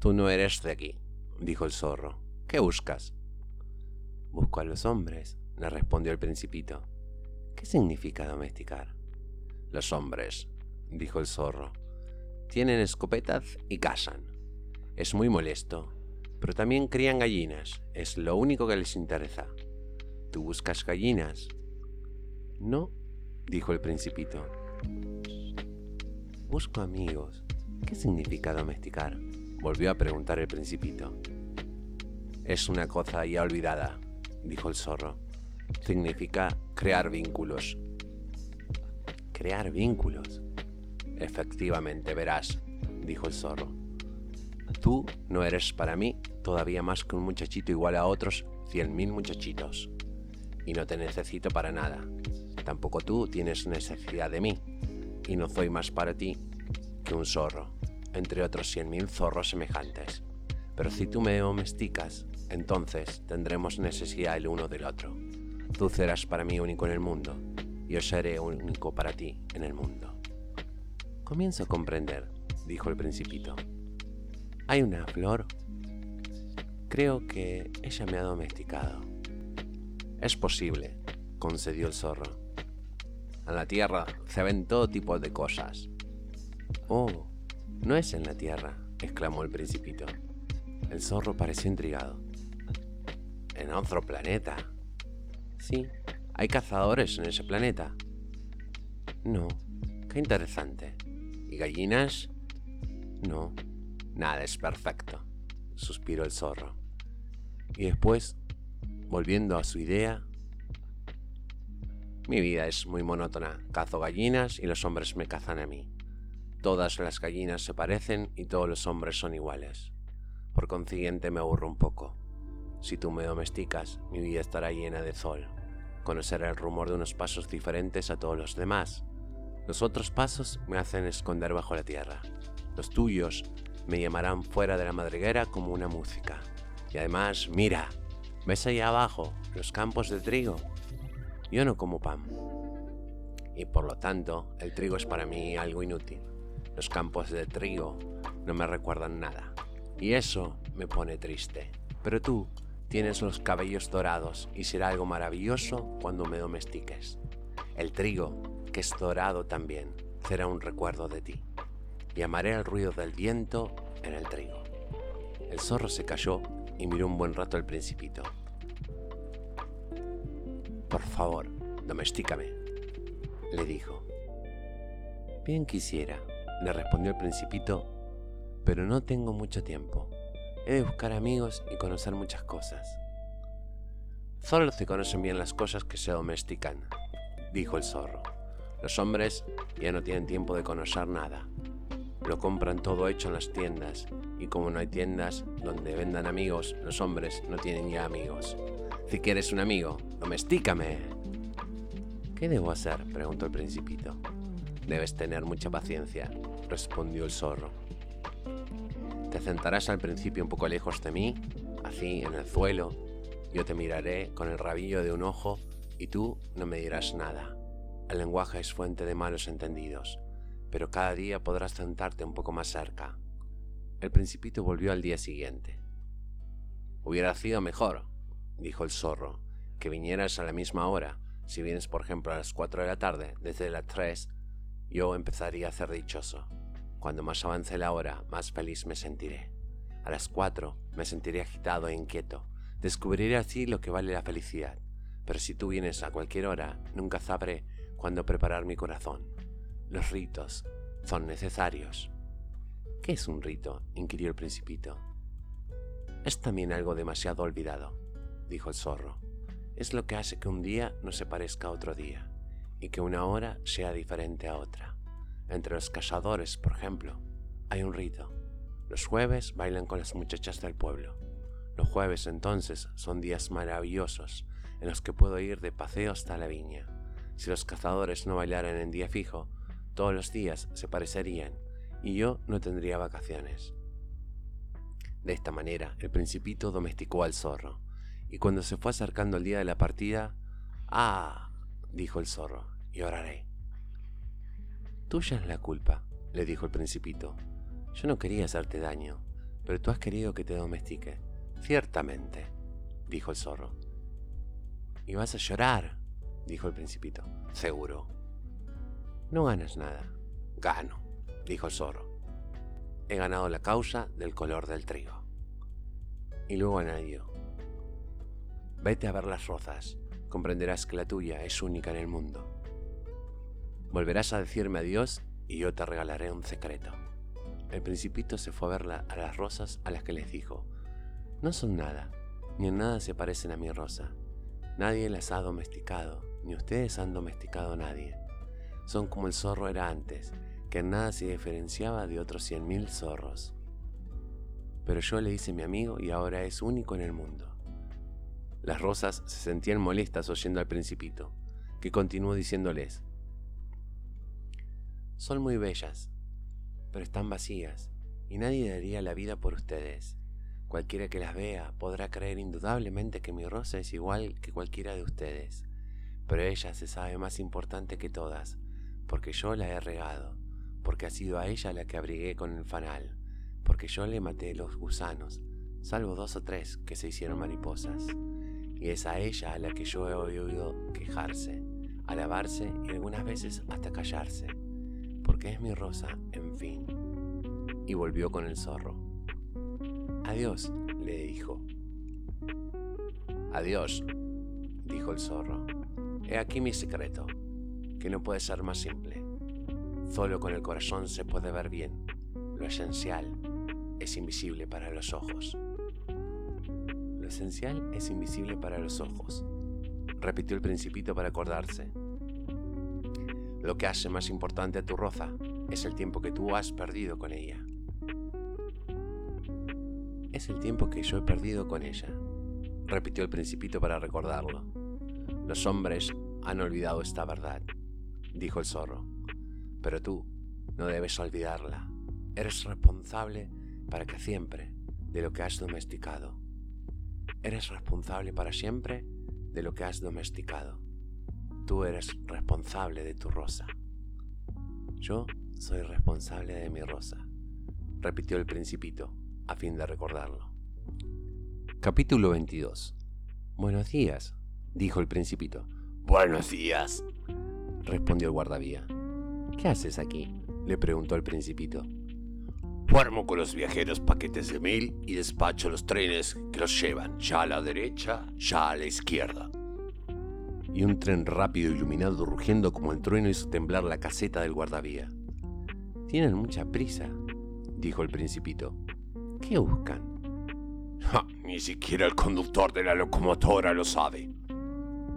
Tú no eres de aquí, dijo el zorro. ¿Qué buscas? Busco a los hombres, le respondió el principito. ¿Qué significa domesticar? Los hombres, dijo el zorro. Tienen escopetas y cazan. Es muy molesto, pero también crían gallinas. Es lo único que les interesa. ¿Tú buscas gallinas? No, dijo el principito. Busco amigos. ¿Qué significa domesticar? Volvió a preguntar el principito. Es una cosa ya olvidada, dijo el zorro. Significa crear vínculos. ¿Crear vínculos? Efectivamente, verás, dijo el zorro. Tú no eres para mí todavía más que un muchachito igual a otros cien mil muchachitos. Y no te necesito para nada. Tampoco tú tienes necesidad de mí. Y no soy más para ti que un zorro, entre otros cien mil zorros semejantes. Pero si tú me domesticas, entonces tendremos necesidad el uno del otro. Tú serás para mí único en el mundo, y yo seré único para ti en el mundo. Comienzo a comprender, dijo el principito. ¿Hay una flor? Creo que ella me ha domesticado. Es posible, concedió el zorro. En la tierra se ven todo tipo de cosas. Oh, no es en la tierra, exclamó el principito. El zorro pareció intrigado. ¿En otro planeta? Sí. ¿Hay cazadores en ese planeta? No. Qué interesante. ¿Y gallinas? No. Nada es perfecto, suspiró el zorro. Y después, volviendo a su idea, mi vida es muy monótona. Cazo gallinas y los hombres me cazan a mí. Todas las gallinas se parecen y todos los hombres son iguales. Por consiguiente me aburro un poco. Si tú me domesticas, mi vida estará llena de sol. Conoceré el rumor de unos pasos diferentes a todos los demás los otros pasos me hacen esconder bajo la tierra. Los tuyos me llamarán fuera de la madriguera como una música. Y además, mira, ¿ves ahí abajo los campos de trigo? Yo no como pan. Y por lo tanto, el trigo es para mí algo inútil. Los campos de trigo no me recuerdan nada. Y eso me pone triste. Pero tú tienes los cabellos dorados y será algo maravilloso cuando me domestiques. El trigo que es dorado también, será un recuerdo de ti. Y amaré el ruido del viento en el trigo. El zorro se cayó y miró un buen rato al principito. Por favor, domestícame, le dijo. Bien quisiera, le respondió el principito, pero no tengo mucho tiempo. He de buscar amigos y conocer muchas cosas. Solo se conocen bien las cosas que se domestican, dijo el zorro. Los hombres ya no tienen tiempo de conocer nada. Lo compran todo hecho en las tiendas y como no hay tiendas donde vendan amigos, los hombres no tienen ya amigos. Si quieres un amigo, domestícame. ¿Qué debo hacer? preguntó el principito. Debes tener mucha paciencia, respondió el zorro. Te sentarás al principio un poco lejos de mí, así en el suelo. Yo te miraré con el rabillo de un ojo y tú no me dirás nada. El lenguaje es fuente de malos entendidos, pero cada día podrás sentarte un poco más cerca. El principito volvió al día siguiente. Hubiera sido mejor, dijo el zorro, que vinieras a la misma hora. Si vienes, por ejemplo, a las cuatro de la tarde, desde las tres, yo empezaría a ser dichoso. Cuando más avance la hora, más feliz me sentiré. A las cuatro me sentiré agitado e inquieto. Descubriré así lo que vale la felicidad. Pero si tú vienes a cualquier hora, nunca sabré cuándo preparar mi corazón. Los ritos son necesarios. ¿Qué es un rito? inquirió el principito. Es también algo demasiado olvidado, dijo el zorro. Es lo que hace que un día no se parezca a otro día y que una hora sea diferente a otra. Entre los cazadores, por ejemplo, hay un rito. Los jueves bailan con las muchachas del pueblo. Los jueves entonces son días maravillosos en los que puedo ir de paseo hasta la viña. Si los cazadores no bailaran en día fijo, todos los días se parecerían y yo no tendría vacaciones. De esta manera, el principito domesticó al zorro, y cuando se fue acercando el día de la partida, ¡ah! dijo el zorro, lloraré. Tuya es la culpa, le dijo el principito. Yo no quería hacerte daño, pero tú has querido que te domestique. Ciertamente, dijo el zorro. Y vas a llorar, dijo el principito. Seguro. No ganas nada. Gano, dijo zorro. He ganado la causa del color del trigo. Y luego añadió, vete a ver las rozas, comprenderás que la tuya es única en el mundo. Volverás a decirme adiós y yo te regalaré un secreto. El principito se fue a ver a las rosas a las que les dijo, no son nada, ni en nada se parecen a mi rosa. Nadie las ha domesticado, ni ustedes han domesticado a nadie. Son como el zorro era antes, que en nada se diferenciaba de otros cien mil zorros. Pero yo le hice mi amigo y ahora es único en el mundo. Las rosas se sentían molestas oyendo al principito, que continuó diciéndoles, Son muy bellas, pero están vacías, y nadie daría la vida por ustedes. Cualquiera que las vea podrá creer indudablemente que mi rosa es igual que cualquiera de ustedes, pero ella se sabe más importante que todas, porque yo la he regado, porque ha sido a ella la que abrigué con el fanal, porque yo le maté los gusanos, salvo dos o tres que se hicieron mariposas. Y es a ella a la que yo he oído quejarse, alabarse y algunas veces hasta callarse, porque es mi rosa, en fin. Y volvió con el zorro. Adiós, le dijo. Adiós, dijo el zorro. He aquí mi secreto, que no puede ser más simple. Solo con el corazón se puede ver bien. Lo esencial es invisible para los ojos. Lo esencial es invisible para los ojos, repitió el principito para acordarse. Lo que hace más importante a tu roza es el tiempo que tú has perdido con ella. Es el tiempo que yo he perdido con ella, repitió el principito para recordarlo. Los hombres han olvidado esta verdad, dijo el zorro pero tú no debes olvidarla. Eres responsable para que siempre de lo que has domesticado. Eres responsable para siempre de lo que has domesticado. Tú eres responsable de tu rosa. Yo soy responsable de mi rosa, repitió el principito, a fin de recordarlo. Capítulo 22. Buenos días, dijo el principito. Buenos días, respondió el guardavía. ¿Qué haces aquí? le preguntó el principito. Formo con los viajeros paquetes de mil y despacho los trenes que los llevan ya a la derecha, ya a la izquierda. Y un tren rápido iluminado rugiendo como el trueno hizo temblar la caseta del guardavía. Tienen mucha prisa, dijo el principito. ¿Qué buscan? ni siquiera el conductor de la locomotora lo sabe,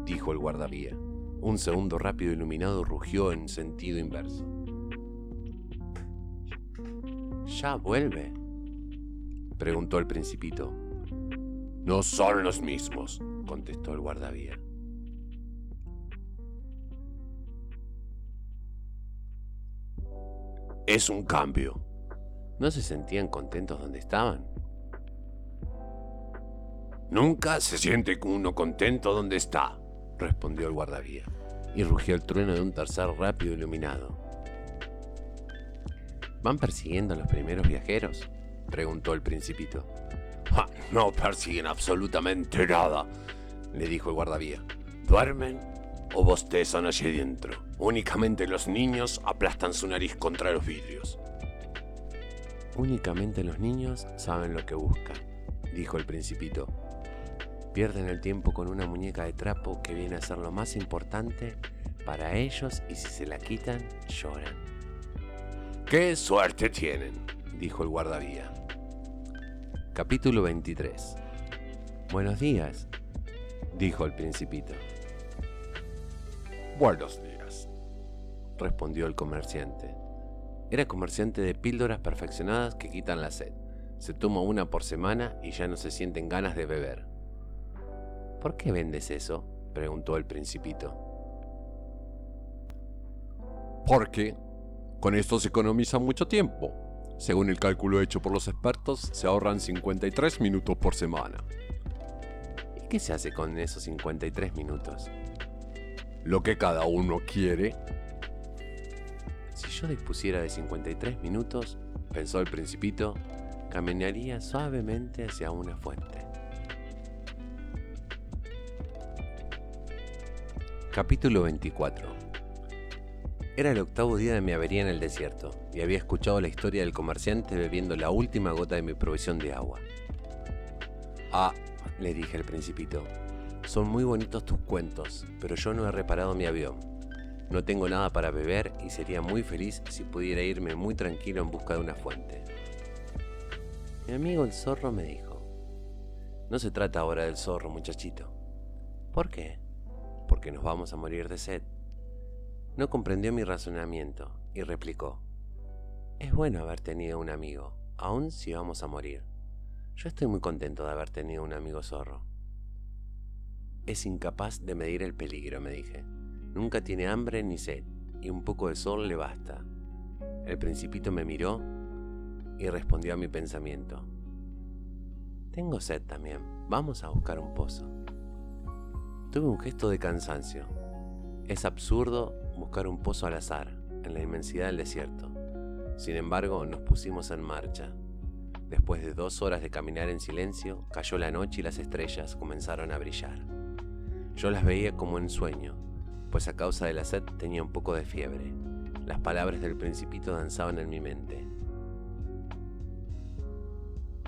dijo el guardavía. Un segundo rápido iluminado rugió en sentido inverso. ¿Ya vuelve? preguntó el principito. No son los mismos, contestó el guardavía. Es un cambio. ¿No se sentían contentos donde estaban? Nunca se siente uno contento donde está, respondió el guardavía, y rugió el trueno de un tercer rápido iluminado. ¿Van persiguiendo a los primeros viajeros? preguntó el principito. Ah, no persiguen absolutamente nada, le dijo el guardavía. Duermen o bostezan allí dentro. Únicamente los niños aplastan su nariz contra los vidrios. Únicamente los niños saben lo que buscan, dijo el principito. Pierden el tiempo con una muñeca de trapo que viene a ser lo más importante para ellos y si se la quitan, lloran. ¡Qué suerte tienen! dijo el guardavía. Capítulo 23 Buenos días, dijo el principito. Buenos días, respondió el comerciante. Era comerciante de píldoras perfeccionadas que quitan la sed. Se toma una por semana y ya no se sienten ganas de beber. ¿Por qué vendes eso? preguntó el principito. Porque con esto se economiza mucho tiempo. Según el cálculo hecho por los expertos, se ahorran 53 minutos por semana. ¿Y qué se hace con esos 53 minutos? Lo que cada uno quiere. Si yo dispusiera de 53 minutos, pensó el principito, caminaría suavemente hacia una fuente. Capítulo 24 Era el octavo día de mi avería en el desierto y había escuchado la historia del comerciante bebiendo la última gota de mi provisión de agua. Ah, le dije al principito, son muy bonitos tus cuentos, pero yo no he reparado mi avión. No tengo nada para beber y sería muy feliz si pudiera irme muy tranquilo en busca de una fuente. Mi amigo el zorro me dijo, no se trata ahora del zorro, muchachito. ¿Por qué? Porque nos vamos a morir de sed. No comprendió mi razonamiento y replicó, es bueno haber tenido un amigo, aun si vamos a morir. Yo estoy muy contento de haber tenido un amigo zorro. Es incapaz de medir el peligro, me dije. Nunca tiene hambre ni sed, y un poco de sol le basta. El principito me miró y respondió a mi pensamiento. Tengo sed también, vamos a buscar un pozo. Tuve un gesto de cansancio. Es absurdo buscar un pozo al azar, en la inmensidad del desierto. Sin embargo, nos pusimos en marcha. Después de dos horas de caminar en silencio, cayó la noche y las estrellas comenzaron a brillar. Yo las veía como en sueño, pues a causa de la sed tenía un poco de fiebre. Las palabras del principito danzaban en mi mente.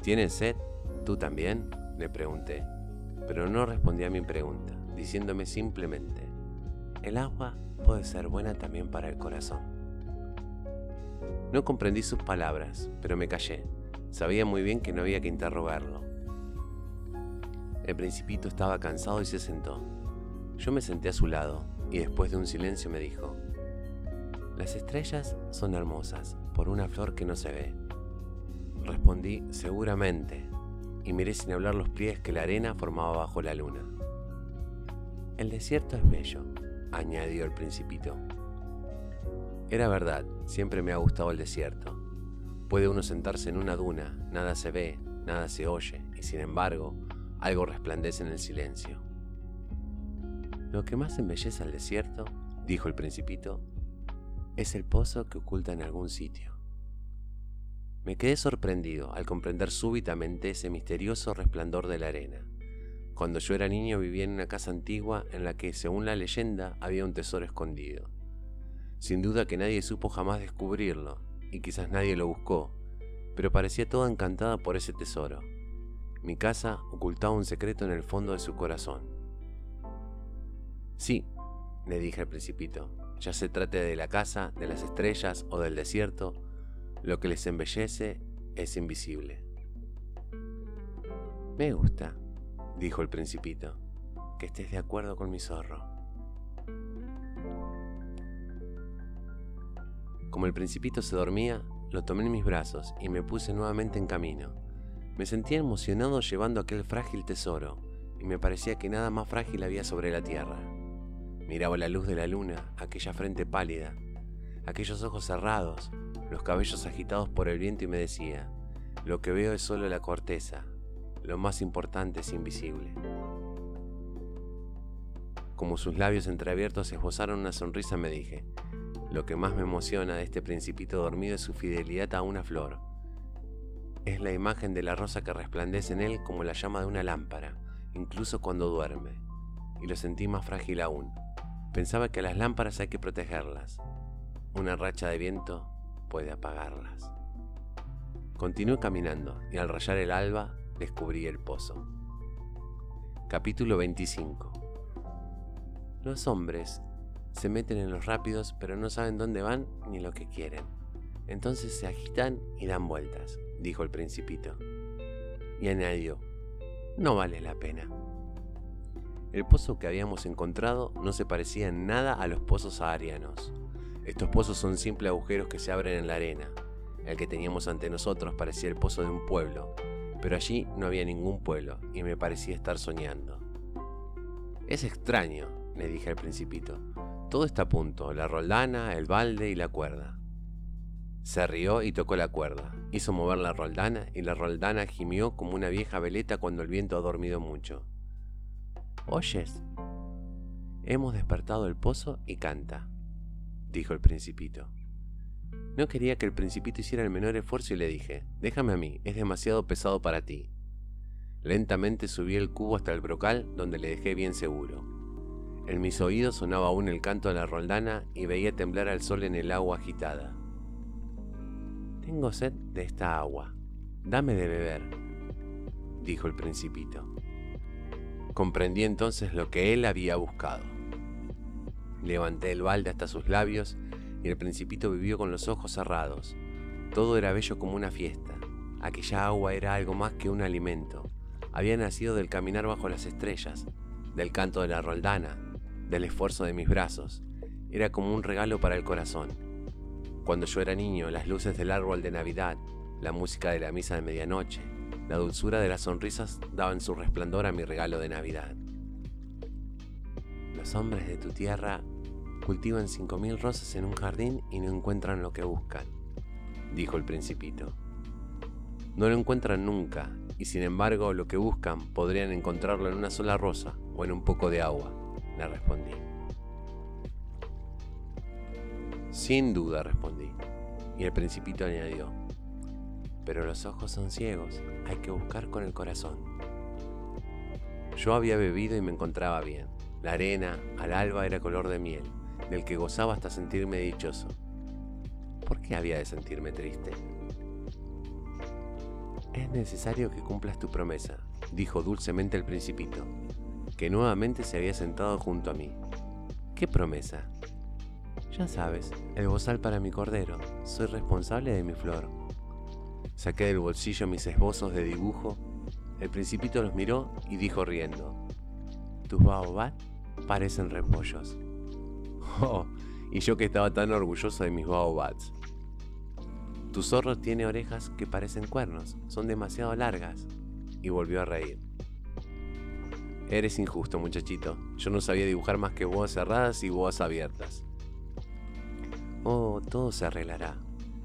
¿Tienes sed? ¿Tú también? le pregunté, pero no respondí a mi pregunta diciéndome simplemente, el agua puede ser buena también para el corazón. No comprendí sus palabras, pero me callé. Sabía muy bien que no había que interrogarlo. El principito estaba cansado y se sentó. Yo me senté a su lado y después de un silencio me dijo, las estrellas son hermosas por una flor que no se ve. Respondí seguramente y miré sin hablar los pliegues que la arena formaba bajo la luna. El desierto es bello, añadió el principito. Era verdad, siempre me ha gustado el desierto. Puede uno sentarse en una duna, nada se ve, nada se oye, y sin embargo, algo resplandece en el silencio. Lo que más embellece al desierto, dijo el principito, es el pozo que oculta en algún sitio. Me quedé sorprendido al comprender súbitamente ese misterioso resplandor de la arena. Cuando yo era niño vivía en una casa antigua en la que, según la leyenda, había un tesoro escondido. Sin duda que nadie supo jamás descubrirlo, y quizás nadie lo buscó, pero parecía toda encantada por ese tesoro. Mi casa ocultaba un secreto en el fondo de su corazón. Sí, le dije al principito, ya se trate de la casa, de las estrellas o del desierto, lo que les embellece es invisible. Me gusta, dijo el principito, que estés de acuerdo con mi zorro. Como el principito se dormía, lo tomé en mis brazos y me puse nuevamente en camino. Me sentía emocionado llevando aquel frágil tesoro, y me parecía que nada más frágil había sobre la tierra. Miraba la luz de la luna, aquella frente pálida, aquellos ojos cerrados, los cabellos agitados por el viento y me decía, lo que veo es solo la corteza, lo más importante es invisible. Como sus labios entreabiertos esbozaron una sonrisa, me dije, lo que más me emociona de este principito dormido es su fidelidad a una flor. es la imagen de la rosa que resplandece en él como la llama de una lámpara, incluso cuando duerme. Y lo sentí más frágil aún. Pensaba que a las lámparas hay que protegerlas. Una racha de viento puede apagarlas. Continué caminando y al rayar el alba descubrí el pozo. Capítulo 25 Los hombres se meten en los rápidos pero no saben dónde van ni lo que quieren. Entonces se agitan y dan vueltas, dijo el principito. Y añadió, no vale la pena. El pozo que habíamos encontrado no se parecía en nada a los pozos saharianos. Estos pozos son simples agujeros que se abren en la arena. El que teníamos ante nosotros parecía el pozo de un pueblo, pero allí no había ningún pueblo y me parecía estar soñando. Es extraño, le dije al principito. Todo está a punto, la roldana, el balde y la cuerda. Se rió y tocó la cuerda. Hizo mover la roldana y la roldana gimió como una vieja veleta cuando el viento ha dormido mucho. ¿Oyes? Hemos despertado el pozo y canta, dijo el principito. No quería que el principito hiciera el menor esfuerzo y le dije, déjame a mí, es demasiado pesado para ti. Lentamente subí el cubo hasta el brocal donde le dejé bien seguro. En mis oídos sonaba aún el canto de la roldana y veía temblar al sol en el agua agitada. Tengo sed de esta agua. Dame de beber, dijo el principito. Comprendí entonces lo que él había buscado. Levanté el balde hasta sus labios y el principito vivió con los ojos cerrados. Todo era bello como una fiesta. Aquella agua era algo más que un alimento. Había nacido del caminar bajo las estrellas, del canto de la roldana, del esfuerzo de mis brazos. Era como un regalo para el corazón. Cuando yo era niño, las luces del árbol de Navidad, la música de la misa de medianoche, la dulzura de las sonrisas daban su resplandor a mi regalo de Navidad. Los hombres de tu tierra cultivan cinco mil rosas en un jardín y no encuentran lo que buscan, dijo el principito. No lo encuentran nunca, y sin embargo lo que buscan podrían encontrarlo en una sola rosa o en un poco de agua, le respondí. Sin duda, respondí. Y el principito añadió, pero los ojos son ciegos, hay que buscar con el corazón. Yo había bebido y me encontraba bien. La arena al alba era color de miel, del que gozaba hasta sentirme dichoso. ¿Por qué había de sentirme triste? Es necesario que cumplas tu promesa, dijo dulcemente el principito, que nuevamente se había sentado junto a mí. ¿Qué promesa? Ya sabes, el bozal para mi cordero. Soy responsable de mi flor. Saqué del bolsillo mis esbozos de dibujo. El principito los miró y dijo riendo: Tus baobab parecen repollos. Oh, y yo que estaba tan orgulloso de mis baobabs. Tu zorro tiene orejas que parecen cuernos, son demasiado largas. Y volvió a reír. Eres injusto, muchachito. Yo no sabía dibujar más que boas cerradas y boas abiertas. Oh, todo se arreglará.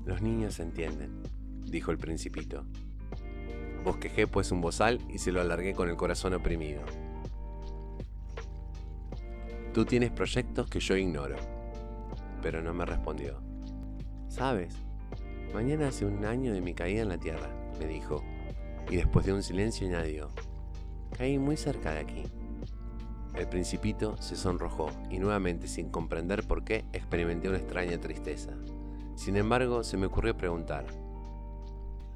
Los niños entienden, dijo el principito. Bosquejé pues un bozal y se lo alargué con el corazón oprimido. Tú tienes proyectos que yo ignoro. Pero no me respondió. ¿Sabes? Mañana hace un año de mi caída en la tierra, me dijo. Y después de un silencio añadió. Caí muy cerca de aquí. El principito se sonrojó y nuevamente, sin comprender por qué, experimenté una extraña tristeza. Sin embargo, se me ocurrió preguntar.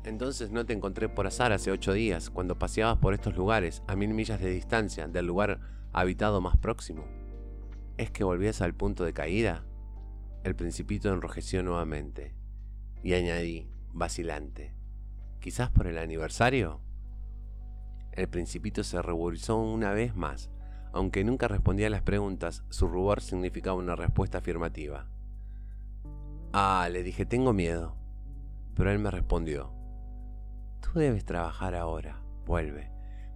Entonces no te encontré por azar hace ocho días, cuando paseabas por estos lugares, a mil millas de distancia del lugar habitado más próximo. ¿Es que volvías al punto de caída? El principito enrojeció nuevamente y añadí, vacilante, ¿quizás por el aniversario? El principito se ruborizó una vez más, aunque nunca respondía a las preguntas, su rubor significaba una respuesta afirmativa. Ah, le dije, tengo miedo. Pero él me respondió, tú debes trabajar ahora, vuelve,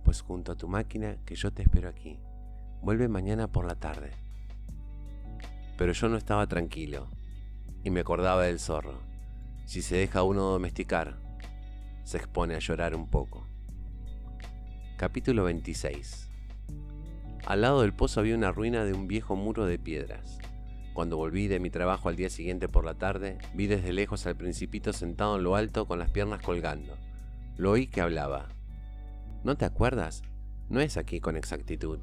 pues junto a tu máquina que yo te espero aquí. Vuelve mañana por la tarde. Pero yo no estaba tranquilo, y me acordaba del zorro. Si se deja uno domesticar, se expone a llorar un poco. Capítulo 26 al lado del pozo había una ruina de un viejo muro de piedras. Cuando volví de mi trabajo al día siguiente por la tarde, vi desde lejos al principito sentado en lo alto con las piernas colgando. Lo oí que hablaba. ¿No te acuerdas? No es aquí con exactitud.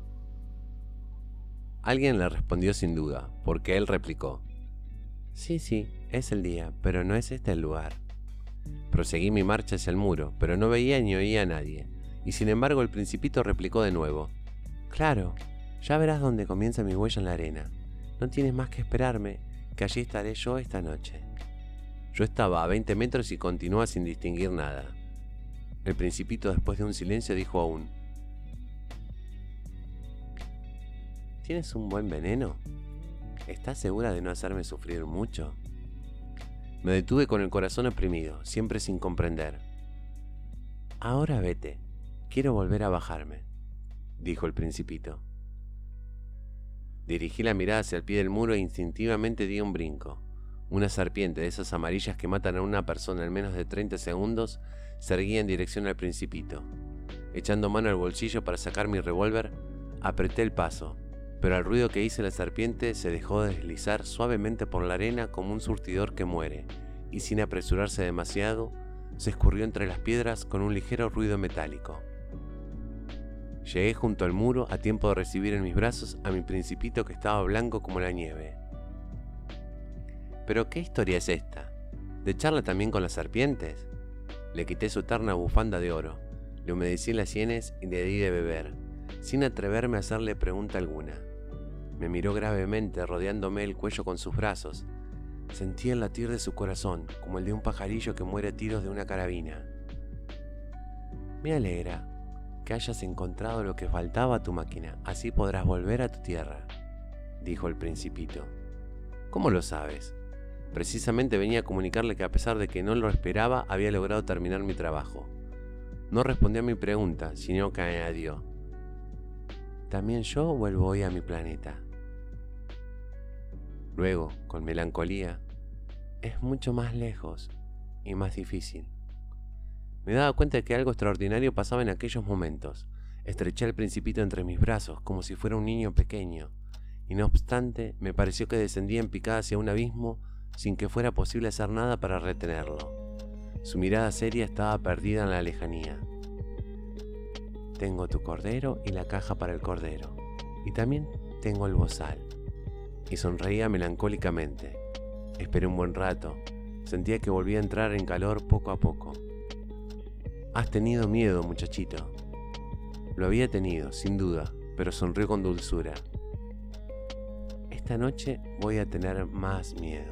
Alguien le respondió sin duda, porque él replicó. Sí, sí, es el día, pero no es este el lugar. Proseguí mi marcha hacia el muro, pero no veía ni oía a nadie, y sin embargo el principito replicó de nuevo. Claro, ya verás dónde comienza mi huella en la arena. No tienes más que esperarme, que allí estaré yo esta noche. Yo estaba a 20 metros y continuaba sin distinguir nada. El principito después de un silencio dijo aún, ¿Tienes un buen veneno? ¿Estás segura de no hacerme sufrir mucho? Me detuve con el corazón oprimido, siempre sin comprender. Ahora vete, quiero volver a bajarme, dijo el principito. Dirigí la mirada hacia el pie del muro e instintivamente di un brinco. Una serpiente de esas amarillas que matan a una persona en menos de 30 segundos se erguía en dirección al principito. Echando mano al bolsillo para sacar mi revólver, apreté el paso, pero al ruido que hice la serpiente se dejó deslizar suavemente por la arena como un surtidor que muere, y sin apresurarse demasiado, se escurrió entre las piedras con un ligero ruido metálico. Llegué junto al muro a tiempo de recibir en mis brazos a mi principito que estaba blanco como la nieve. ¿Pero qué historia es esta? ¿De charla también con las serpientes? Le quité su terna bufanda de oro, le humedecí las sienes y le di de beber, sin atreverme a hacerle pregunta alguna. Me miró gravemente, rodeándome el cuello con sus brazos. Sentí el latir de su corazón, como el de un pajarillo que muere a tiros de una carabina. Me alegra que hayas encontrado lo que faltaba a tu máquina, así podrás volver a tu tierra, dijo el principito. ¿Cómo lo sabes? Precisamente venía a comunicarle que a pesar de que no lo esperaba, había logrado terminar mi trabajo. No respondió a mi pregunta, sino que añadió, también yo vuelvo hoy a mi planeta. Luego, con melancolía, es mucho más lejos y más difícil. Me daba cuenta de que algo extraordinario pasaba en aquellos momentos. Estreché al principito entre mis brazos como si fuera un niño pequeño, y no obstante me pareció que descendía en picada hacia un abismo sin que fuera posible hacer nada para retenerlo. Su mirada seria estaba perdida en la lejanía. Tengo tu cordero y la caja para el cordero, y también tengo el bozal y sonreía melancólicamente. Esperé un buen rato. Sentía que volvía a entrar en calor poco a poco. Has tenido miedo, muchachito. Lo había tenido, sin duda, pero sonrió con dulzura. Esta noche voy a tener más miedo.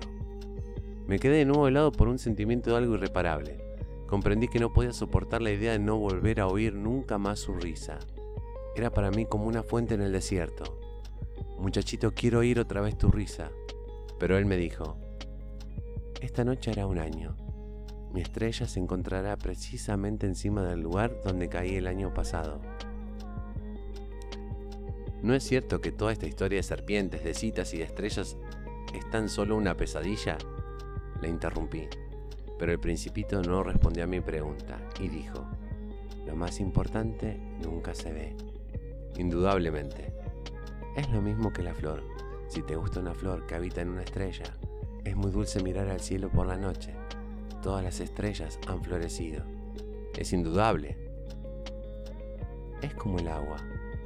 Me quedé de nuevo helado por un sentimiento de algo irreparable. Comprendí que no podía soportar la idea de no volver a oír nunca más su risa. Era para mí como una fuente en el desierto. Muchachito, quiero oír otra vez tu risa. Pero él me dijo, esta noche hará un año. Mi estrella se encontrará precisamente encima del lugar donde caí el año pasado. ¿No es cierto que toda esta historia de serpientes, de citas y de estrellas es tan solo una pesadilla? Le interrumpí, pero el principito no respondió a mi pregunta y dijo, lo más importante nunca se ve. Indudablemente, es lo mismo que la flor. Si te gusta una flor que habita en una estrella, es muy dulce mirar al cielo por la noche. Todas las estrellas han florecido. Es indudable. Es como el agua,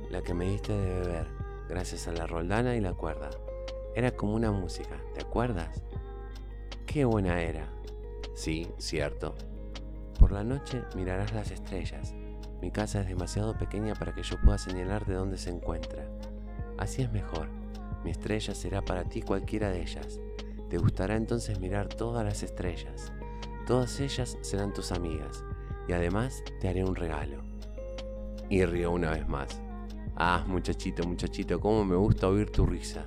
la que me diste de beber, gracias a la roldana y la cuerda. Era como una música, ¿te acuerdas? Qué buena era. Sí, cierto. Por la noche mirarás las estrellas. Mi casa es demasiado pequeña para que yo pueda señalar de dónde se encuentra. Así es mejor. Mi estrella será para ti cualquiera de ellas. Te gustará entonces mirar todas las estrellas. Todas ellas serán tus amigas. Y además te haré un regalo. Y rió una vez más. Ah, muchachito, muchachito, cómo me gusta oír tu risa.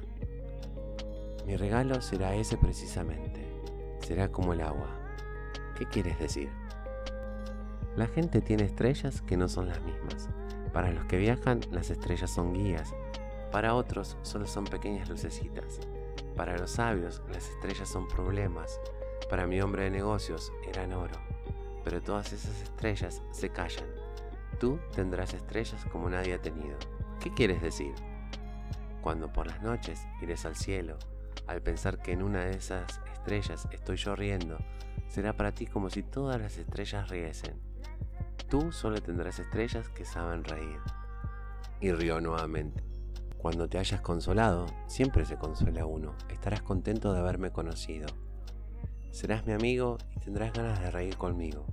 Mi regalo será ese precisamente. Será como el agua. ¿Qué quieres decir? La gente tiene estrellas que no son las mismas. Para los que viajan, las estrellas son guías para otros solo son pequeñas lucecitas. Para los sabios las estrellas son problemas. Para mi hombre de negocios eran oro. Pero todas esas estrellas se callan. Tú tendrás estrellas como nadie ha tenido. ¿Qué quieres decir? Cuando por las noches mires al cielo, al pensar que en una de esas estrellas estoy yo riendo, será para ti como si todas las estrellas riesen. Tú solo tendrás estrellas que saben reír. Y rió nuevamente. Cuando te hayas consolado, siempre se consuela uno. Estarás contento de haberme conocido. Serás mi amigo y tendrás ganas de reír conmigo.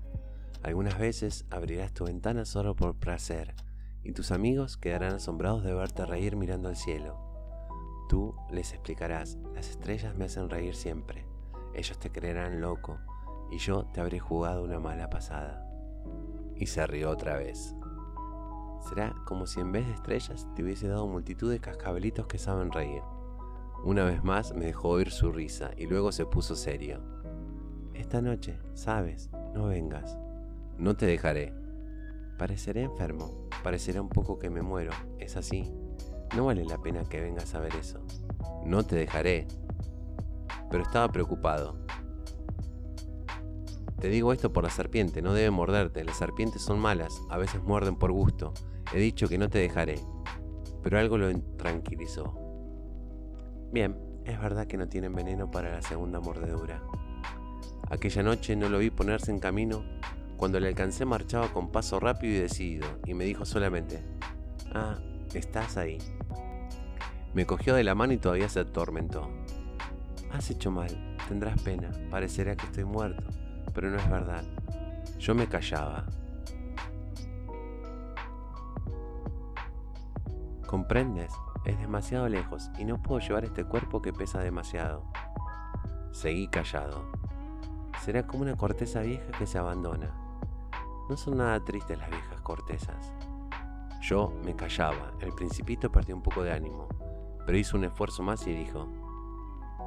Algunas veces abrirás tu ventana solo por placer, y tus amigos quedarán asombrados de verte reír mirando al cielo. Tú les explicarás, las estrellas me hacen reír siempre. Ellos te creerán loco, y yo te habré jugado una mala pasada. Y se rió otra vez. Será como si en vez de estrellas te hubiese dado multitud de cascabelitos que saben reír. Una vez más me dejó oír su risa y luego se puso serio. Esta noche, sabes, no vengas. No te dejaré. Pareceré enfermo, parecerá un poco que me muero, es así. No vale la pena que vengas a ver eso. No te dejaré. Pero estaba preocupado. Te digo esto por la serpiente, no debe morderte. Las serpientes son malas, a veces muerden por gusto. He dicho que no te dejaré. Pero algo lo tranquilizó. Bien, es verdad que no tienen veneno para la segunda mordedura. Aquella noche no lo vi ponerse en camino. Cuando le alcancé marchaba con paso rápido y decidido, y me dijo solamente, Ah, estás ahí. Me cogió de la mano y todavía se atormentó. Has hecho mal, tendrás pena, parecerá que estoy muerto, pero no es verdad. Yo me callaba. ¿Comprendes? Es demasiado lejos y no puedo llevar este cuerpo que pesa demasiado. Seguí callado. Será como una corteza vieja que se abandona. No son nada tristes las viejas cortezas. Yo me callaba, el principito perdió un poco de ánimo, pero hizo un esfuerzo más y dijo,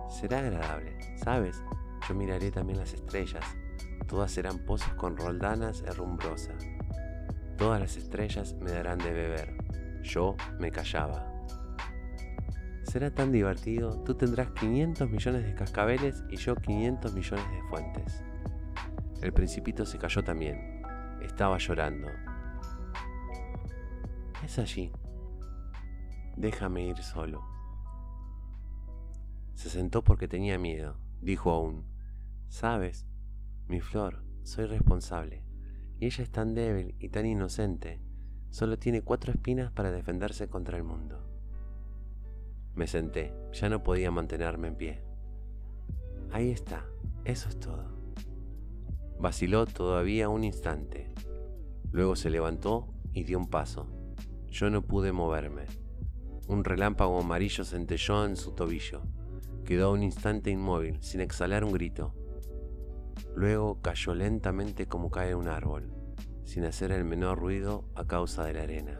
será agradable, ¿sabes? Yo miraré también las estrellas, todas serán pozos con roldanas herrumbrosas. Todas las estrellas me darán de beber. Yo me callaba. Será tan divertido, tú tendrás 500 millones de cascabeles y yo 500 millones de fuentes. El principito se cayó también. Estaba llorando. Es allí. Déjame ir solo. Se sentó porque tenía miedo. Dijo aún, Sabes, mi flor, soy responsable. Y ella es tan débil y tan inocente. Solo tiene cuatro espinas para defenderse contra el mundo. Me senté, ya no podía mantenerme en pie. Ahí está, eso es todo. Vaciló todavía un instante. Luego se levantó y dio un paso. Yo no pude moverme. Un relámpago amarillo centelló en su tobillo. Quedó un instante inmóvil, sin exhalar un grito. Luego cayó lentamente como cae un árbol, sin hacer el menor ruido a causa de la arena.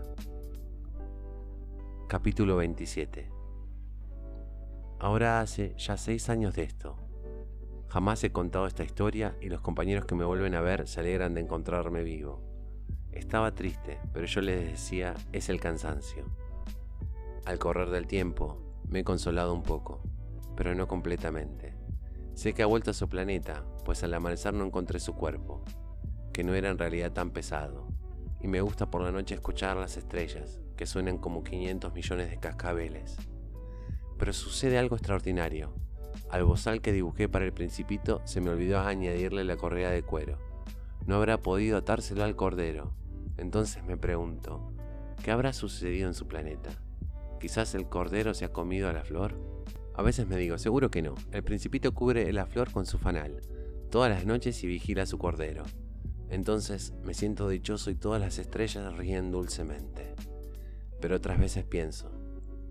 Capítulo 27 Ahora hace ya seis años de esto. Jamás he contado esta historia y los compañeros que me vuelven a ver se alegran de encontrarme vivo. Estaba triste, pero yo les decía es el cansancio. Al correr del tiempo, me he consolado un poco, pero no completamente. Sé que ha vuelto a su planeta, pues al amanecer no encontré su cuerpo, que no era en realidad tan pesado, y me gusta por la noche escuchar las estrellas, que suenan como 500 millones de cascabeles. Pero sucede algo extraordinario. Al bozal que dibujé para el principito se me olvidó añadirle la correa de cuero. No habrá podido atárselo al cordero. Entonces me pregunto, ¿qué habrá sucedido en su planeta? ¿Quizás el cordero se ha comido a la flor? A veces me digo, seguro que no. El principito cubre la flor con su fanal, todas las noches y vigila a su cordero. Entonces me siento dichoso y todas las estrellas ríen dulcemente. Pero otras veces pienso,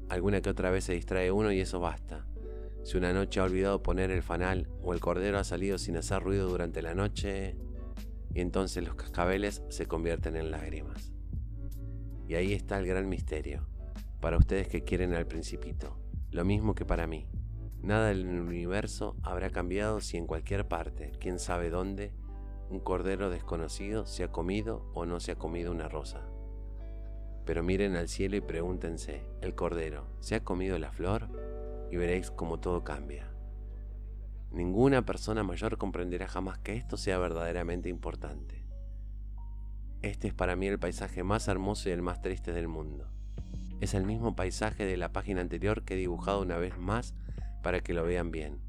Alguna que otra vez se distrae uno y eso basta. Si una noche ha olvidado poner el fanal o el cordero ha salido sin hacer ruido durante la noche, y entonces los cascabeles se convierten en lágrimas. Y ahí está el gran misterio, para ustedes que quieren al principito, lo mismo que para mí. Nada en el universo habrá cambiado si en cualquier parte, quién sabe dónde, un cordero desconocido se ha comido o no se ha comido una rosa. Pero miren al cielo y pregúntense, ¿el cordero se ha comido la flor? Y veréis cómo todo cambia. Ninguna persona mayor comprenderá jamás que esto sea verdaderamente importante. Este es para mí el paisaje más hermoso y el más triste del mundo. Es el mismo paisaje de la página anterior que he dibujado una vez más para que lo vean bien.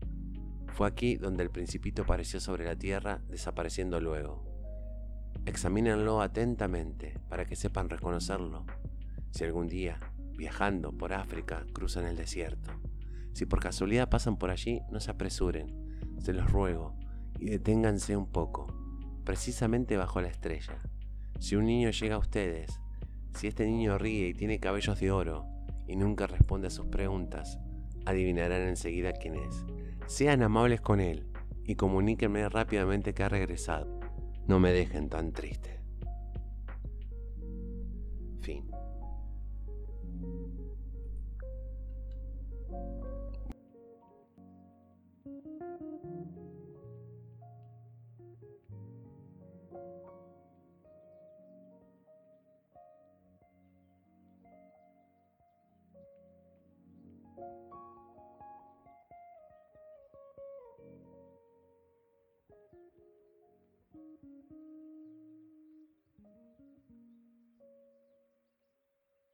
Fue aquí donde el principito apareció sobre la tierra, desapareciendo luego. Examínenlo atentamente para que sepan reconocerlo. Si algún día, viajando por África, cruzan el desierto, si por casualidad pasan por allí, no se apresuren, se los ruego, y deténganse un poco, precisamente bajo la estrella. Si un niño llega a ustedes, si este niño ríe y tiene cabellos de oro y nunca responde a sus preguntas, adivinarán enseguida quién es. Sean amables con él y comuníquenme rápidamente que ha regresado. No me dejen tan triste.